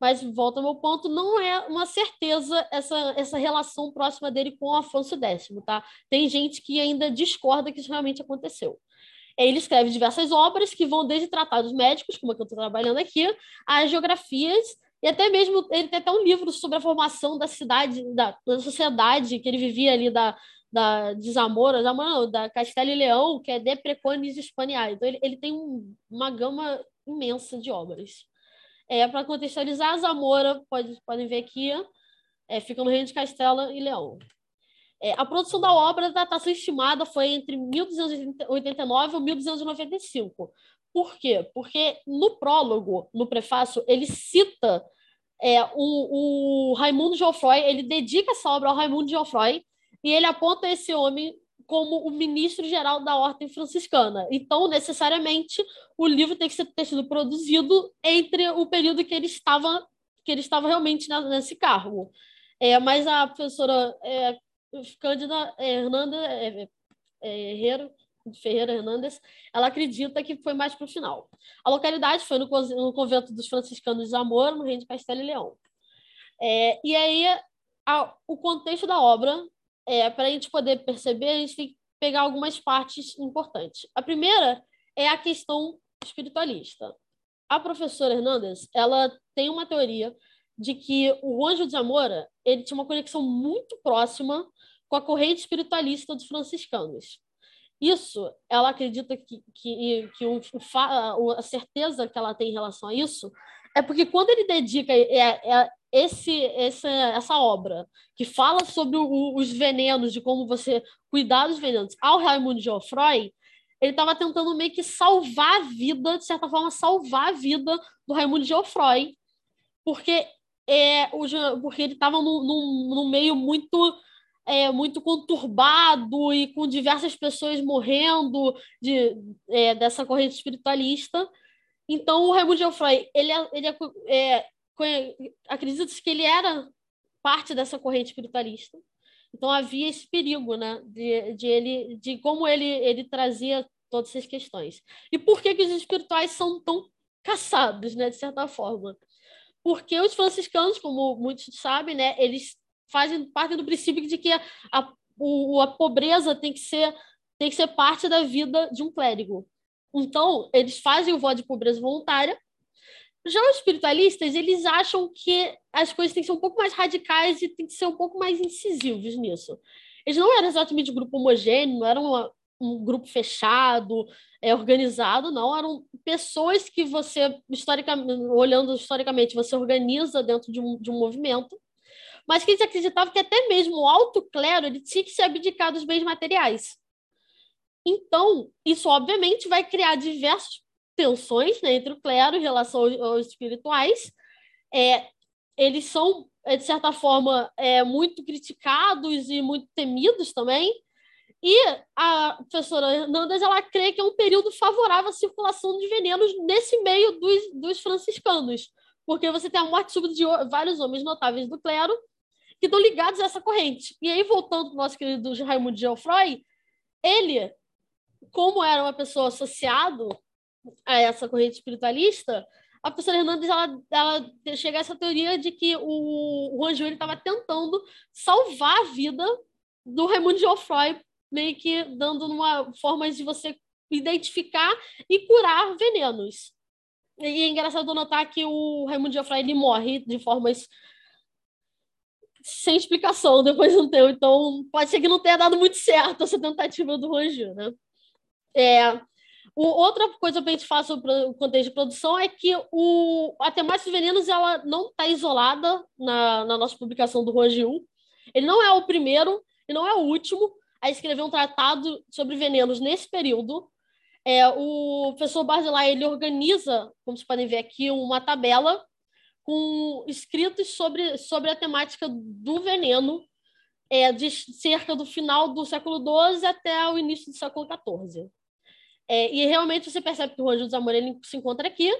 Mas, volta ao meu ponto, não é uma certeza essa, essa relação próxima dele com Afonso X. Tá? Tem gente que ainda discorda que isso realmente aconteceu. Ele escreve diversas obras que vão desde tratados médicos, como é que eu estou trabalhando aqui, a geografias e até mesmo ele tem até um livro sobre a formação da cidade, da, da sociedade que ele vivia ali, da, da, de Zamora, Zamora não, da Castelo e Leão, que é De Preconis Hispaniae. Então, ele, ele tem um, uma gama imensa de obras. É, Para contextualizar, Zamora, pode, podem ver aqui, é, fica no Reino de Castela e Leão. É, a produção da obra, a datação estimada foi entre 1289 e 1295. Por quê? Porque no prólogo, no prefácio, ele cita é, o, o Raimundo Geoffroy, ele dedica essa obra ao Raimundo Geoffroy, e ele aponta esse homem como o ministro-geral da Ordem Franciscana. Então, necessariamente, o livro tem que ter sido produzido entre o período que ele estava, que ele estava realmente nesse cargo. É, mas a professora é, Cândida Hernanda é, é, Herrero, Ferreira Hernandes, ela acredita que foi mais para o final. A localidade foi no, no, convento dos franciscanos de Zamora, no Reino de Castelo e Leão. É, e aí, a, o contexto da obra é, para a gente poder perceber, a gente tem que pegar algumas partes importantes. A primeira é a questão espiritualista. A professora Hernandes, ela tem uma teoria de que o anjo de Zamora ele tinha uma conexão muito próxima com a corrente espiritualista dos franciscanos. Isso, ela acredita que, que, que o, a certeza que ela tem em relação a isso é porque quando ele dedica é, é, esse, essa, essa obra, que fala sobre o, os venenos, de como você cuidar dos venenos, ao Raimundo Geoffroy, ele estava tentando meio que salvar a vida, de certa forma, salvar a vida do Raimundo Geoffroy, porque, é, porque ele estava num, meio muito é, muito conturbado e com diversas pessoas morrendo de, é, dessa corrente espiritualista. Então, o Raimundo Geoffroy, ele, é, ele é, é acredita-se que ele era parte dessa corrente espiritualista. Então, havia esse perigo né, de, de, ele, de como ele, ele trazia todas essas questões. E por que, que os espirituais são tão caçados, né, de certa forma? Porque os franciscanos, como muitos sabem, né, eles fazem parte do princípio de que a, a, o, a pobreza tem que ser tem que ser parte da vida de um clérigo. Então, eles fazem o voto de pobreza voluntária. Já os espiritualistas, eles acham que as coisas têm que ser um pouco mais radicais e têm que ser um pouco mais incisivos nisso. Eles não eram exatamente um grupo homogêneo, não eram uma, um grupo fechado, é, organizado, não. Eram pessoas que você, historicamente, olhando historicamente, você organiza dentro de um, de um movimento mas que eles acreditavam que até mesmo o alto clero ele tinha que se abdicar dos bens materiais. Então, isso obviamente vai criar diversas tensões né, entre o clero em relação aos, aos espirituais. É, eles são, de certa forma, é, muito criticados e muito temidos também. E a professora Hernandes ela crê que é um período favorável à circulação de venenos nesse meio dos, dos franciscanos, porque você tem a morte súbita de vários homens notáveis do clero que estão ligados a essa corrente. E aí, voltando para o nosso querido Raimundo Geoffroy, ele, como era uma pessoa associado a essa corrente espiritualista, a professora Hernandes ela, ela chega a essa teoria de que o, o Anjou estava tentando salvar a vida do Raimundo Geoffroy, meio que dando uma forma de você identificar e curar venenos. E é engraçado notar que o Raimundo Geoffroy ele morre de formas sem explicação depois de um tempo. Então, pode ser que não tenha dado muito certo essa tentativa do Ranju, né? É, o, outra coisa para a gente o contexto de produção é que o, a temática de venenos ela não está isolada na, na nossa publicação do Ranju. Ele não é o primeiro e não é o último a escrever um tratado sobre venenos nesse período. É, o professor Barzilai ele organiza, como vocês podem ver aqui, uma tabela com escritos sobre, sobre a temática do veneno, é, de cerca do final do século XII até o início do século XIV. É, e realmente você percebe que o Juan dos Amor se encontra aqui,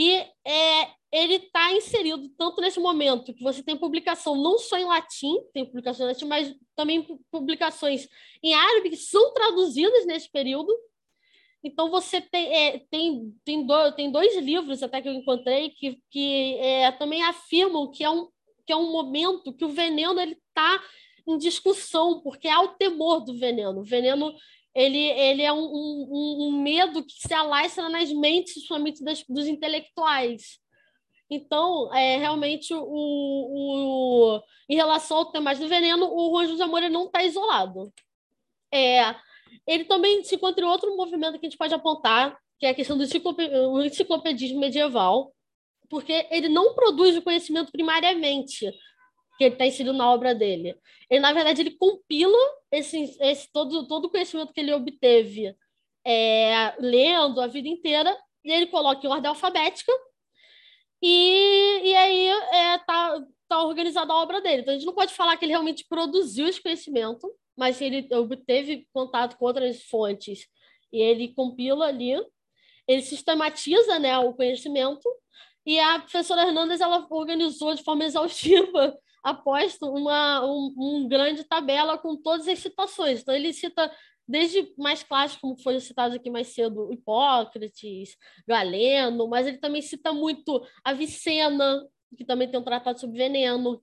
e é, ele está inserido tanto nesse momento que você tem publicação não só em latim, tem publicação em latim, mas também publicações em árabe que são traduzidas nesse período, então você tem, é, tem, tem, do, tem dois livros até que eu encontrei que, que é, também afirmam que é, um, que é um momento que o veneno ele está em discussão, porque há o temor do veneno. O veneno ele, ele é um, um, um medo que se alastra nas mentes, principalmente das, dos intelectuais. Então, é, realmente, o, o, em relação ao tema do veneno, o Juan José Moura não está isolado. É, ele também se encontra em outro movimento que a gente pode apontar, que é a questão do enciclopedismo medieval, porque ele não produz o conhecimento primariamente que ele está inserido na obra dele. Ele, na verdade, ele compila esse, esse todo, todo o conhecimento que ele obteve é, lendo a vida inteira, e ele coloca em ordem alfabética, e, e aí é, tá, tá organizada a obra dele. Então, a gente não pode falar que ele realmente produziu esse conhecimento, mas ele obteve contato com outras fontes e ele compila ali, ele sistematiza né, o conhecimento e a professora Hernandes ela organizou de forma exaustiva após uma um, um, grande tabela com todas as citações. Então ele cita desde mais clássicos, como foi citado aqui mais cedo, Hipócrates, Galeno, mas ele também cita muito Avicena, que também tem um tratado sobre veneno,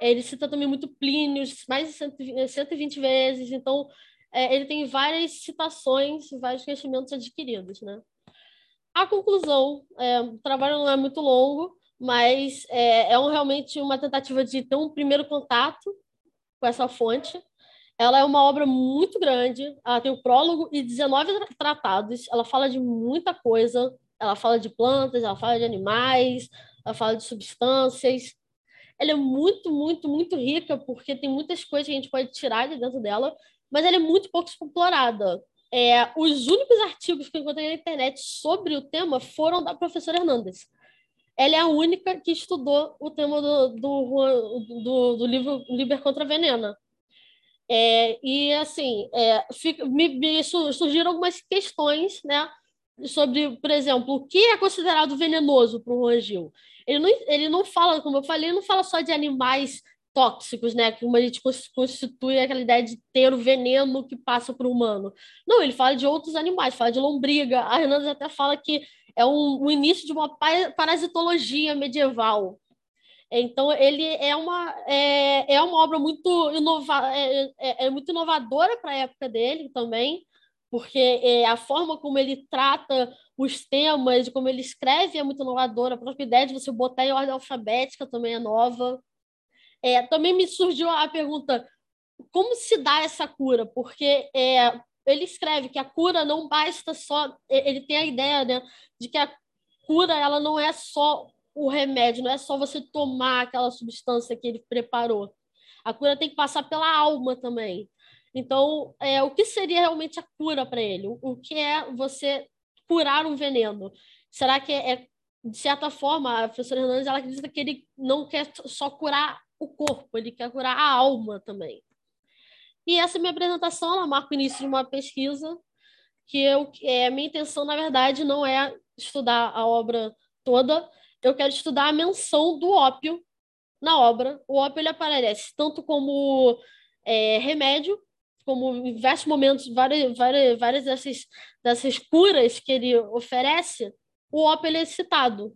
ele cita também muito Plínio, mais de 120 vezes, então é, ele tem várias citações, vários conhecimentos adquiridos. Né? A conclusão, é, o trabalho não é muito longo, mas é, é um, realmente uma tentativa de ter um primeiro contato com essa fonte. Ela é uma obra muito grande, ela tem o um prólogo e 19 tratados, ela fala de muita coisa, ela fala de plantas, ela fala de animais, ela fala de substâncias. Ela é muito, muito, muito rica, porque tem muitas coisas que a gente pode tirar de dentro dela, mas ela é muito pouco explorada. É, os únicos artigos que eu encontrei na internet sobre o tema foram da professora Hernandes. Ela é a única que estudou o tema do, do, do, do livro Liber contra Venena. É, e, assim, é, fica, me, me, surgiram algumas questões né, sobre, por exemplo, o que é considerado venenoso para o Juan Gil. Ele não, ele não fala, como eu falei, ele não fala só de animais tóxicos, né? Que a gente constitui aquela ideia de ter o veneno que passa para o humano. Não, ele fala de outros animais, fala de lombriga. A Hernandes até fala que é um, o início de uma parasitologia medieval. Então, ele é uma, é, é uma obra muito, inova, é, é, é muito inovadora para a época dele também, porque é, a forma como ele trata os temas, como ele escreve é muito inovadora. A própria ideia de você botar em ordem alfabética também é nova. É, também me surgiu a pergunta: como se dá essa cura? Porque é, ele escreve que a cura não basta só. Ele tem a ideia né, de que a cura ela não é só o remédio, não é só você tomar aquela substância que ele preparou. A cura tem que passar pela alma também. Então, é, o que seria realmente a cura para ele? O, que é você curar um veneno? Será que é, é de certa forma, a professora Hernandes ela acredita que ele não quer só curar o corpo, ele quer curar a alma também. E essa minha apresentação, ela marca o início de uma pesquisa que eu, é, a minha intenção, na verdade, não é estudar a obra toda, eu quero estudar a menção do ópio na obra. O ópio ele aparece tanto como é, remédio, como em diversos momentos, várias, várias, várias dessas, dessas curas que ele oferece, o ópio ele é citado.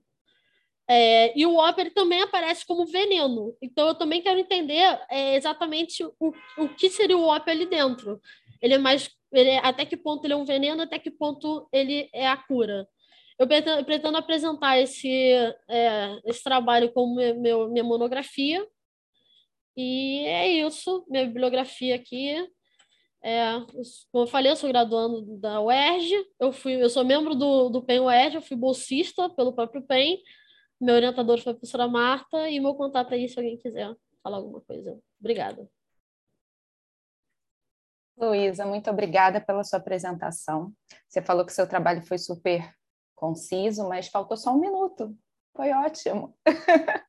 É, e o ópio também aparece como veneno. Então, eu também quero entender é, exatamente o, o que seria o ópio ali dentro. Ele é mais. Ele é, até que ponto ele é um veneno, até que ponto ele é a cura. Eu pretendo, pretendo apresentar esse, é, esse trabalho como meu, minha monografia. E é isso, minha bibliografia aqui. É, como eu falei, eu sou graduando da UERJ, eu, fui, eu sou membro do, do PEN UERJ, eu fui bolsista pelo próprio PEN, meu orientador foi a professora Marta, e meu contato aí se alguém quiser falar alguma coisa. Obrigada. Luísa, muito obrigada pela sua apresentação. Você falou que seu trabalho foi super conciso, mas faltou só um minuto. Foi ótimo. (laughs)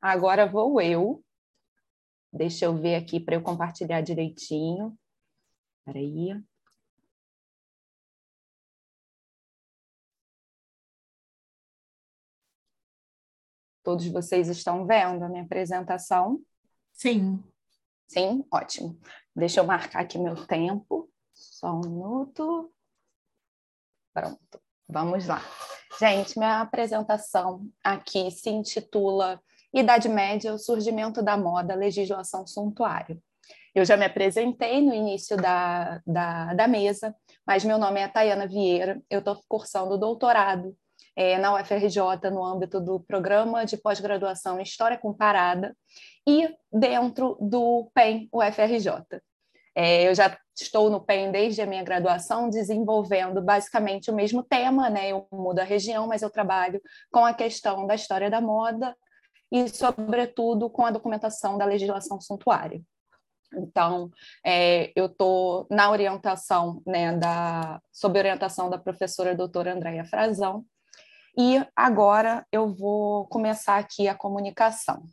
Agora vou eu. Deixa eu ver aqui para eu compartilhar direitinho. Espera aí. Todos vocês estão vendo a minha apresentação? Sim. Sim, ótimo. Deixa eu marcar aqui meu tempo. Só um minuto. Pronto. Vamos lá. Gente, minha apresentação aqui se intitula Idade Média, o surgimento da moda, legislação suntuária. Eu já me apresentei no início da, da, da mesa, mas meu nome é Tayana Vieira, eu estou cursando doutorado é, na UFRJ no âmbito do programa de pós-graduação em História Comparada e dentro do PEN UFRJ. É, eu já estou no PEN desde a minha graduação, desenvolvendo basicamente o mesmo tema, né? Eu mudo a região, mas eu trabalho com a questão da história da moda e, sobretudo, com a documentação da legislação suntuária. Então, é, eu estou na orientação, né, da, sob orientação da professora doutora Andréia Frazão, e agora eu vou começar aqui a comunicação.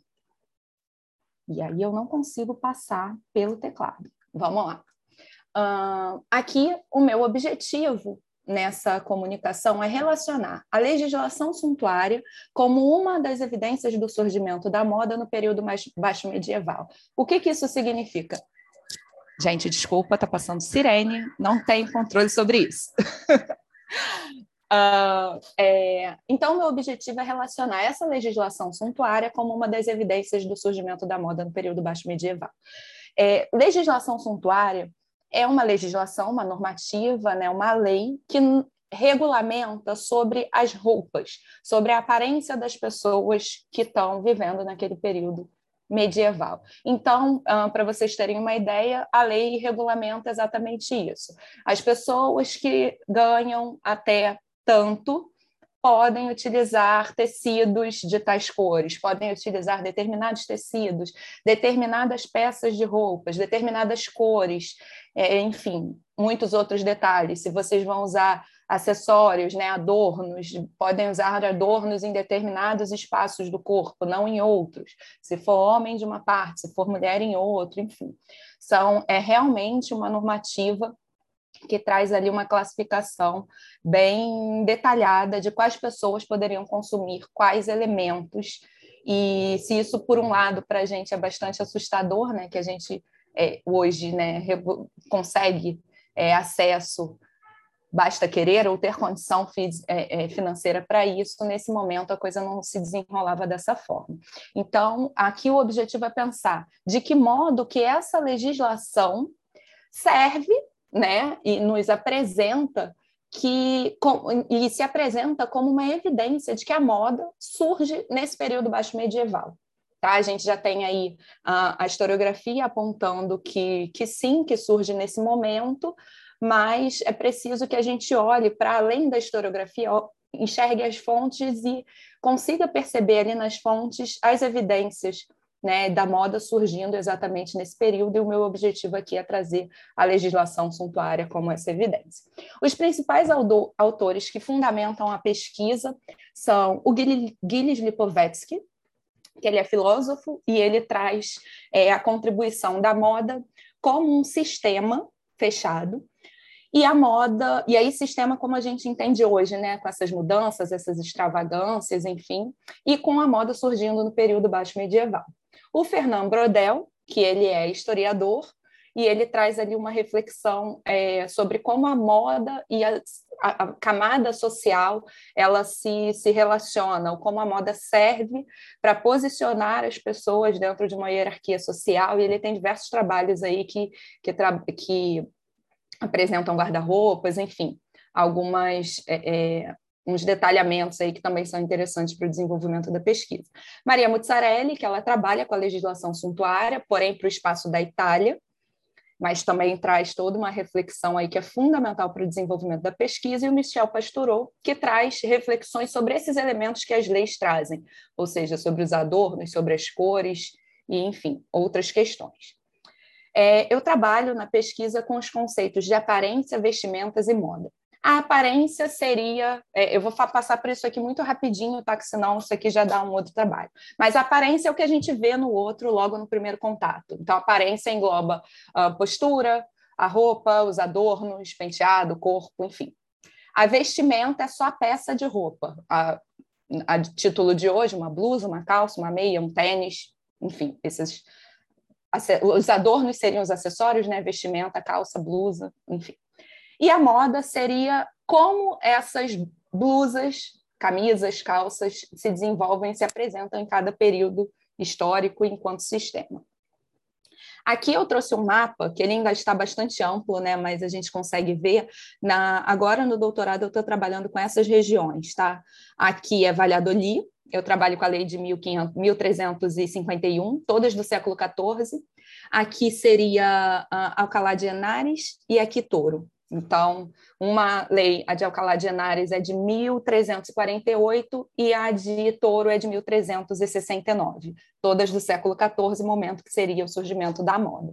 E aí eu não consigo passar pelo teclado. Vamos lá. Uh, aqui, o meu objetivo nessa comunicação é relacionar a legislação suntuária como uma das evidências do surgimento da moda no período mais baixo medieval. O que, que isso significa? Gente, desculpa, tá passando sirene, não tenho controle sobre isso. (laughs) Uh, é, então, meu objetivo é relacionar essa legislação suntuária como uma das evidências do surgimento da moda no período baixo medieval. É, legislação suntuária é uma legislação, uma normativa, né, uma lei que regulamenta sobre as roupas, sobre a aparência das pessoas que estão vivendo naquele período medieval. Então, uh, para vocês terem uma ideia, a lei regulamenta exatamente isso. As pessoas que ganham até portanto, podem utilizar tecidos de tais cores, podem utilizar determinados tecidos, determinadas peças de roupas, determinadas cores, é, enfim, muitos outros detalhes. Se vocês vão usar acessórios, né, adornos, podem usar adornos em determinados espaços do corpo, não em outros. Se for homem de uma parte, se for mulher em outro, enfim. São, é realmente uma normativa que traz ali uma classificação bem detalhada de quais pessoas poderiam consumir quais elementos. E se isso, por um lado, para a gente é bastante assustador, né, que a gente é, hoje né, consegue é, acesso, basta querer ou ter condição é, é, financeira para isso, nesse momento a coisa não se desenrolava dessa forma. Então, aqui o objetivo é pensar de que modo que essa legislação serve né, e nos apresenta que e se apresenta como uma evidência de que a moda surge nesse período baixo medieval. Tá? A gente já tem aí a, a historiografia apontando que, que sim, que surge nesse momento, mas é preciso que a gente olhe para além da historiografia, enxergue as fontes e consiga perceber ali nas fontes as evidências né, da moda surgindo exatamente nesse período, e o meu objetivo aqui é trazer a legislação suntuária como essa evidência. Os principais autores que fundamentam a pesquisa são o Gilles Lipovetsky, que ele é filósofo e ele traz é, a contribuição da moda como um sistema fechado e a moda, e aí sistema como a gente entende hoje, né, com essas mudanças, essas extravagâncias, enfim, e com a moda surgindo no período baixo medieval. O Fernand Brodel, que ele é historiador, e ele traz ali uma reflexão é, sobre como a moda e a, a, a, camada social ela se, se relaciona, ou como a moda serve para posicionar as pessoas dentro de uma hierarquia social, e ele tem diversos trabalhos aí que, que, tra que apresentam guarda-roupas, enfim, algumas é, é, uns detalhamentos aí que também são interessantes para o desenvolvimento da pesquisa. Maria Muzzarelli, que ela trabalha com a legislação suntuária, porém para o espaço da Itália, mas também traz toda uma reflexão aí que é fundamental para o desenvolvimento da pesquisa, e o Michel Pastoreau, que traz reflexões sobre esses elementos que as leis trazem, ou seja, sobre os adornos, sobre as cores e, enfim, outras questões. É, eu trabalho na pesquisa com os conceitos de aparência, vestimentas e moda. A aparência seria, é, eu vou passar por isso aqui muito rapidinho, tá? Que senão isso aqui já dá um outro trabalho. Mas a aparência é o que a gente vê no outro logo no primeiro contato. Então, a aparência engloba a postura, a roupa, os adornos, penteado, corpo, enfim. A vestimenta é só a peça de roupa. A, a título de hoje, uma blusa, uma calça, uma meia, um tênis, enfim, esses os adornos seriam os acessórios, né? Vestimenta, calça, blusa, enfim. E a moda seria como essas blusas, camisas, calças se desenvolvem, se apresentam em cada período histórico enquanto sistema. Aqui eu trouxe um mapa que ele ainda está bastante amplo, né? Mas a gente consegue ver na agora no doutorado eu estou trabalhando com essas regiões, tá? Aqui é Valladolid, eu trabalho com a lei de 1351, todas do século XIV. Aqui seria uh, Alcalá de Henares e aqui Touro. Então, uma lei, a de Alcalá de Henares é de 1348 e a de Touro é de 1369, todas do século XIV, momento que seria o surgimento da moda.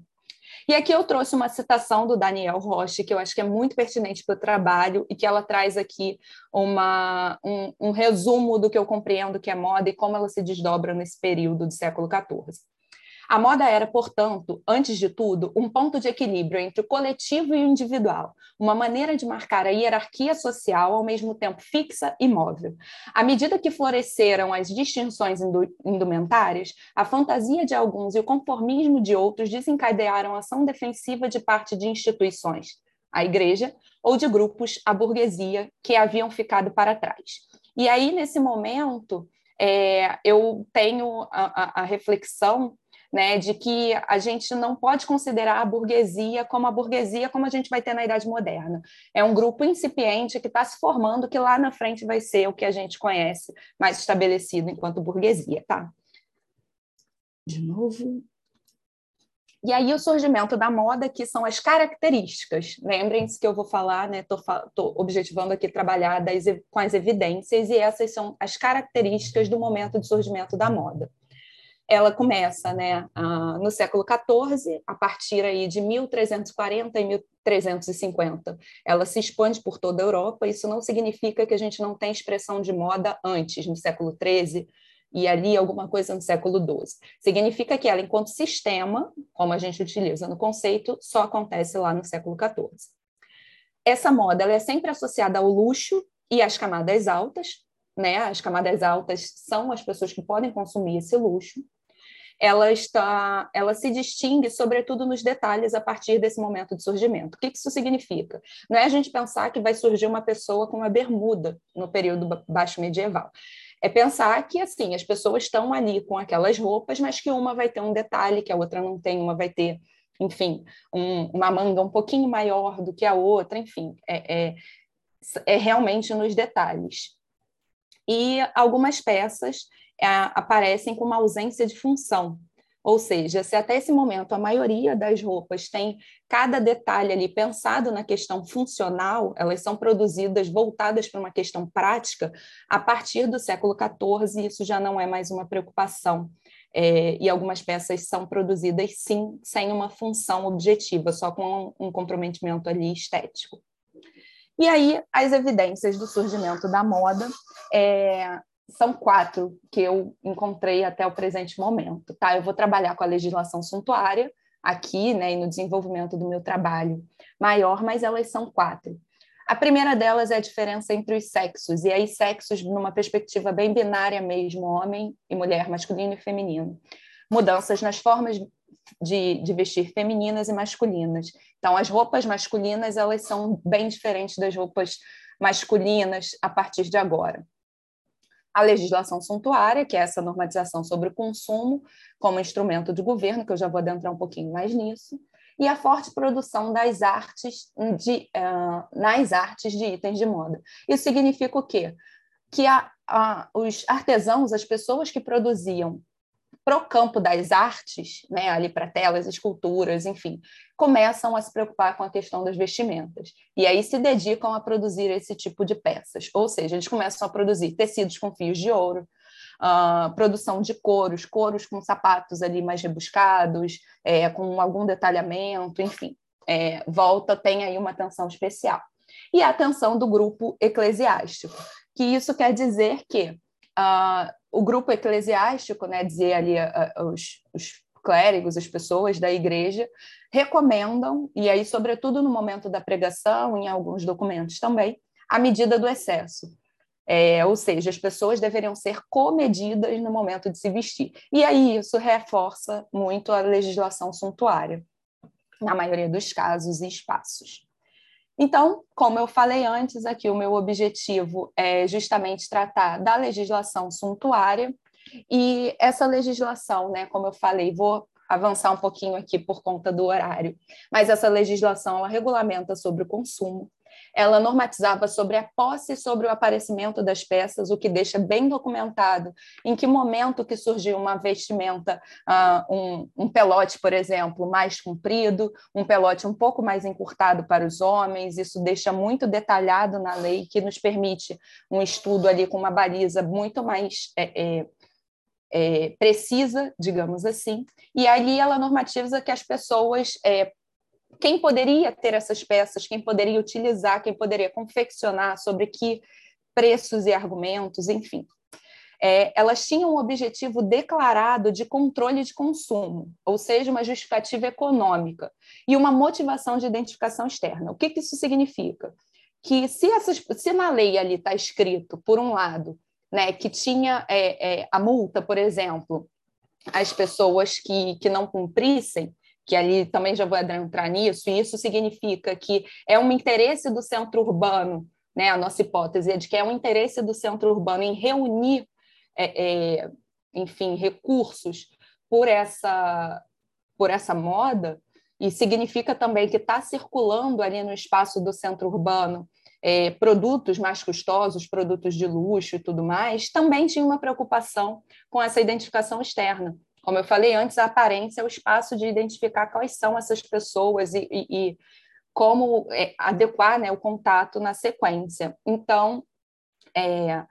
E aqui eu trouxe uma citação do Daniel Roche, que eu acho que é muito pertinente para o trabalho e que ela traz aqui uma, um, um resumo do que eu compreendo que é moda e como ela se desdobra nesse período do século XIV. A moda era, portanto, antes de tudo, um ponto de equilíbrio entre o coletivo e o individual, uma maneira de marcar a hierarquia social ao mesmo tempo fixa e móvel. À medida que floresceram as distinções indumentárias, a fantasia de alguns e o conformismo de outros desencadearam ação defensiva de parte de instituições, a igreja, ou de grupos, a burguesia, que haviam ficado para trás. E aí, nesse momento, é, eu tenho a, a, a reflexão né, de que a gente não pode considerar a burguesia como a burguesia como a gente vai ter na Idade Moderna. É um grupo incipiente que está se formando, que lá na frente vai ser o que a gente conhece mais estabelecido enquanto burguesia, tá? De novo. E aí o surgimento da moda, que são as características. Lembrem-se que eu vou falar, né? Estou objetivando aqui trabalhar das, com as evidências, e essas são as características do momento de surgimento da moda. Ela começa né, no século XIV, a partir aí de 1340 e 1350. Ela se expande por toda a Europa. Isso não significa que a gente não tem expressão de moda antes, no século XIII, e ali alguma coisa no século XII. Significa que ela, enquanto sistema, como a gente utiliza no conceito, só acontece lá no século XIV. Essa moda é sempre associada ao luxo e às camadas altas, né? As camadas altas são as pessoas que podem consumir esse luxo. Ela está, ela se distingue sobretudo nos detalhes a partir desse momento de surgimento. O que isso significa? Não é a gente pensar que vai surgir uma pessoa com uma bermuda no período baixo medieval é pensar que assim as pessoas estão ali com aquelas roupas, mas que uma vai ter um detalhe que a outra não tem, uma vai ter, enfim, um, uma manga um pouquinho maior do que a outra, enfim, é, é, é realmente nos detalhes. E algumas peças aparecem com uma ausência de função, ou seja, se até esse momento a maioria das roupas tem cada detalhe ali pensado na questão funcional, elas são produzidas voltadas para uma questão prática, a partir do século XIV isso já não é mais uma preocupação. É, e algumas peças são produzidas, sim, sem uma função objetiva, só com um, um comprometimento ali estético. E aí, as evidências do surgimento da moda é, são quatro que eu encontrei até o presente momento. Tá? Eu vou trabalhar com a legislação suntuária aqui, né, e no desenvolvimento do meu trabalho maior, mas elas são quatro. A primeira delas é a diferença entre os sexos, e aí sexos numa perspectiva bem binária mesmo, homem e mulher, masculino e feminino. Mudanças nas formas de, de vestir femininas e masculinas. Então, as roupas masculinas, elas são bem diferentes das roupas masculinas a partir de agora a legislação suntuária, que é essa normatização sobre o consumo como instrumento de governo, que eu já vou adentrar um pouquinho mais nisso, e a forte produção das artes de, uh, nas artes de itens de moda. Isso significa o quê? Que a, a, os artesãos, as pessoas que produziam para o campo das artes, né, ali para telas, esculturas, enfim, começam a se preocupar com a questão das vestimentas. E aí se dedicam a produzir esse tipo de peças. Ou seja, eles começam a produzir tecidos com fios de ouro, uh, produção de couros, couros com sapatos ali mais rebuscados, é, com algum detalhamento, enfim. É, volta, tem aí uma atenção especial. E a atenção do grupo eclesiástico, que isso quer dizer que uh, o grupo eclesiástico, né, dizer ali os, os clérigos, as pessoas da igreja, recomendam, e aí, sobretudo no momento da pregação, em alguns documentos também, a medida do excesso. É, ou seja, as pessoas deveriam ser comedidas no momento de se vestir. E aí isso reforça muito a legislação suntuária, na maioria dos casos e espaços. Então, como eu falei antes, aqui o meu objetivo é justamente tratar da legislação suntuária. E essa legislação, né, como eu falei, vou avançar um pouquinho aqui por conta do horário, mas essa legislação ela regulamenta sobre o consumo, ela normatizava sobre a posse e sobre o aparecimento das peças, o que deixa bem documentado em que momento que surgiu uma vestimenta, uh, um, um pelote, por exemplo, mais comprido, um pelote um pouco mais encurtado para os homens, isso deixa muito detalhado na lei, que nos permite um estudo ali com uma baliza muito mais é, é, é, precisa, digamos assim, e ali ela normatiza que as pessoas é, quem poderia ter essas peças, quem poderia utilizar, quem poderia confeccionar, sobre que preços e argumentos, enfim. É, elas tinham um objetivo declarado de controle de consumo, ou seja, uma justificativa econômica e uma motivação de identificação externa. O que, que isso significa? Que se, essas, se na lei ali está escrito, por um lado, né, que tinha é, é, a multa, por exemplo, as pessoas que, que não cumprissem, que ali também já vou entrar nisso, e isso significa que é um interesse do centro urbano, né, a nossa hipótese é de que é um interesse do centro urbano em reunir, é, é, enfim, recursos por essa, por essa moda, e significa também que está circulando ali no espaço do centro urbano é, produtos mais custosos, produtos de luxo e tudo mais, também tinha uma preocupação com essa identificação externa como eu falei antes, a aparência é o espaço de identificar quais são essas pessoas e, e, e como é, adequar né, o contato na sequência. Então, é,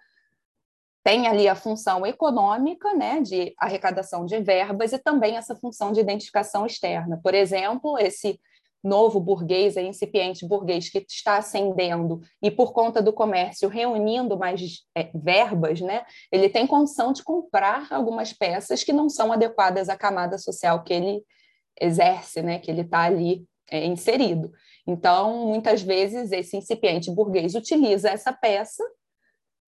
tem ali a função econômica, né, de arrecadação de verbas, e também essa função de identificação externa. Por exemplo, esse novo burguês, é incipiente burguês que está ascendendo e por conta do comércio reunindo mais é, verbas, né, ele tem condição de comprar algumas peças que não são adequadas à camada social que ele exerce, né, que ele está ali é, inserido. Então, muitas vezes esse incipiente burguês utiliza essa peça,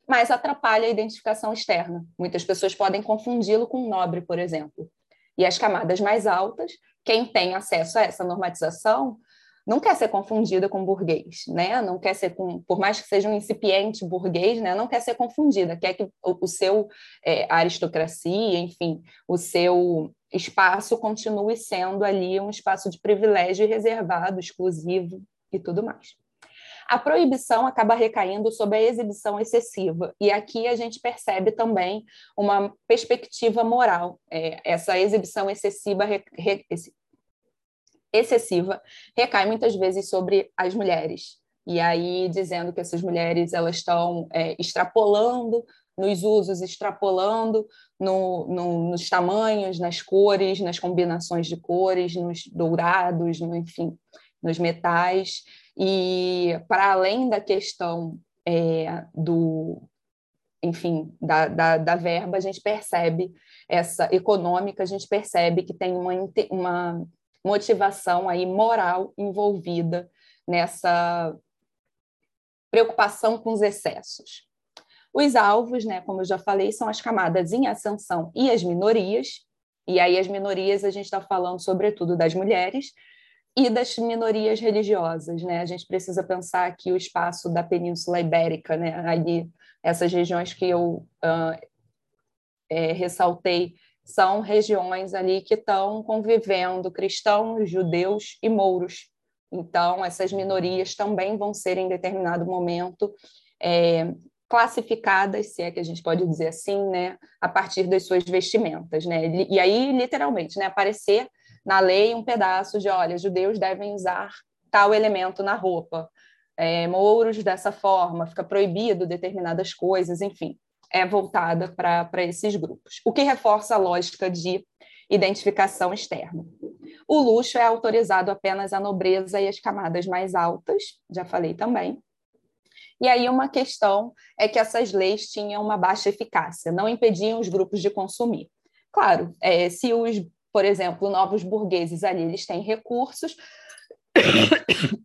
mas atrapalha a identificação externa. Muitas pessoas podem confundi-lo com um nobre, por exemplo. E as camadas mais altas quem tem acesso a essa normatização não quer ser confundida com burguês, né? Não quer ser com, por mais que seja um incipiente burguês, né? Não quer ser confundida, quer que o, o seu é, aristocracia, enfim, o seu espaço continue sendo ali um espaço de privilégio reservado, exclusivo e tudo mais. A proibição acaba recaindo sobre a exibição excessiva, e aqui a gente percebe também uma perspectiva moral. É, essa exibição excessiva, re, re, excessiva recai muitas vezes sobre as mulheres. E aí dizendo que essas mulheres elas estão é, extrapolando nos usos, extrapolando no, no, nos tamanhos, nas cores, nas combinações de cores, nos dourados, no, enfim, nos metais. E para além da questão é, do, enfim, da, da, da, verba, a gente percebe essa econômica, a gente percebe que tem uma, uma motivação aí moral envolvida nessa preocupação com os excessos. Os alvos, né, como eu já falei, são as camadas em ascensão e as minorias, e aí as minorias a gente está falando sobretudo das mulheres, e das minorias religiosas, né? A gente precisa pensar aqui o espaço da Península Ibérica, né? Ali, essas regiões que eu uh, é, ressaltei são regiões ali que estão convivendo cristãos, judeus e mouros. Então, essas minorias também vão ser, em determinado momento, é, classificadas, se é que a gente pode dizer assim, né, a partir das suas vestimentas, né? E aí, literalmente, né, aparecer na lei um pedaço de, olha, judeus devem usar tal elemento na roupa, é, mouros dessa forma, fica proibido determinadas coisas, enfim, é voltada para esses grupos, o que reforça a lógica de identificação externa. O luxo é autorizado apenas à nobreza e às camadas mais altas, já falei também. E aí uma questão é que essas leis tinham uma baixa eficácia, não impediam os grupos de consumir. Claro, é, se os por exemplo, novos burgueses ali, eles têm recursos. (coughs)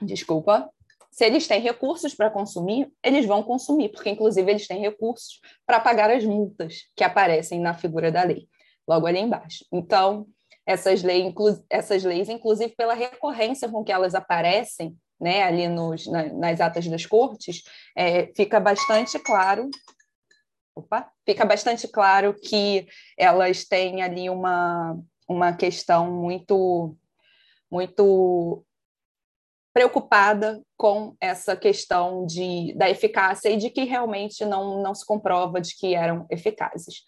Desculpa. Se eles têm recursos para consumir, eles vão consumir, porque inclusive eles têm recursos para pagar as multas que aparecem na figura da lei, logo ali embaixo. Então, essas, lei, essas leis, inclusive pela recorrência com que elas aparecem, né, ali nos, na, nas atas das cortes, é, fica bastante claro opa, fica bastante claro que elas têm ali uma, uma questão muito, muito preocupada com essa questão de, da eficácia e de que realmente não, não se comprova de que eram eficazes.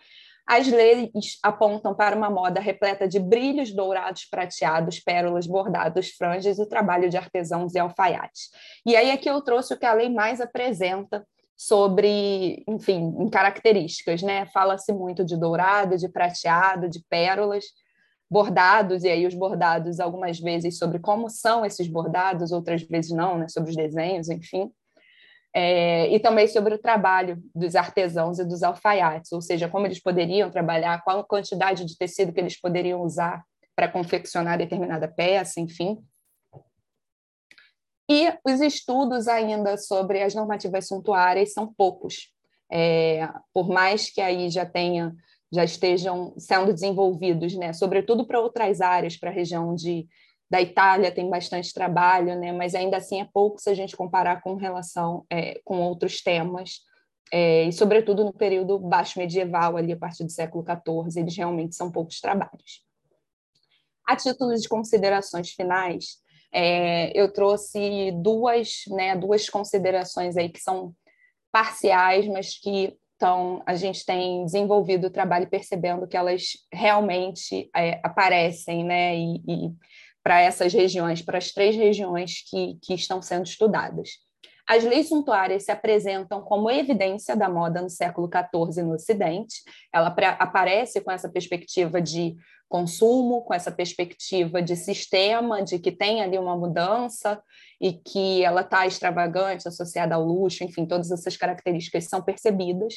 As leis apontam para uma moda repleta de brilhos dourados, prateados, pérolas, bordados, franjas e trabalho de artesãos e alfaiates. E aí aqui eu trouxe o que a lei mais apresenta sobre, enfim, em características, né? Fala-se muito de dourado, de prateado, de pérolas, bordados, e aí os bordados algumas vezes sobre como são esses bordados, outras vezes não, né? Sobre os desenhos, enfim. É, e também sobre o trabalho dos artesãos e dos alfaiates, ou seja, como eles poderiam trabalhar, qual a quantidade de tecido que eles poderiam usar para confeccionar determinada peça, enfim. E os estudos ainda sobre as normativas suntuárias são poucos. É, por mais que aí já tenha, já estejam sendo desenvolvidos, né, sobretudo para outras áreas, para a região de, da Itália tem bastante trabalho, né, mas ainda assim é pouco se a gente comparar com relação é, com outros temas, é, e sobretudo no período baixo medieval, ali a partir do século XIV, eles realmente são poucos trabalhos. A título de considerações finais, é, eu trouxe duas, né, duas considerações aí que são parciais, mas que Então, a gente tem desenvolvido o trabalho percebendo que elas realmente é, aparecem, né? E, e para essas regiões, para as três regiões que, que estão sendo estudadas. As leis suntuárias se apresentam como evidência da moda no século XIV no Ocidente. Ela aparece com essa perspectiva de consumo, com essa perspectiva de sistema, de que tem ali uma mudança e que ela está extravagante, associada ao luxo, enfim, todas essas características são percebidas.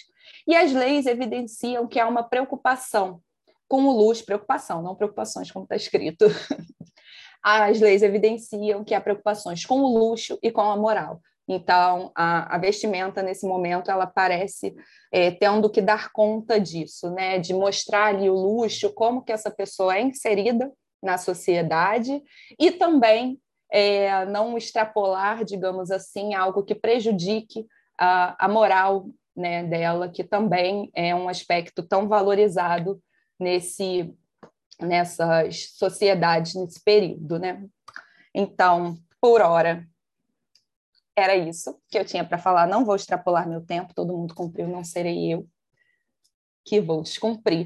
E as leis evidenciam que há uma preocupação com o luxo, preocupação, não preocupações, como está escrito. (laughs) As leis evidenciam que há preocupações com o luxo e com a moral, então, a, a vestimenta, nesse momento, ela parece é, tendo que dar conta disso, né? de mostrar ali o luxo, como que essa pessoa é inserida na sociedade e também é, não extrapolar, digamos assim, algo que prejudique a, a moral né, dela, que também é um aspecto tão valorizado nesse, nessas sociedades, nesse período. Né? Então, por hora, era isso que eu tinha para falar. Não vou extrapolar meu tempo, todo mundo cumpriu, não serei eu que vou descumprir.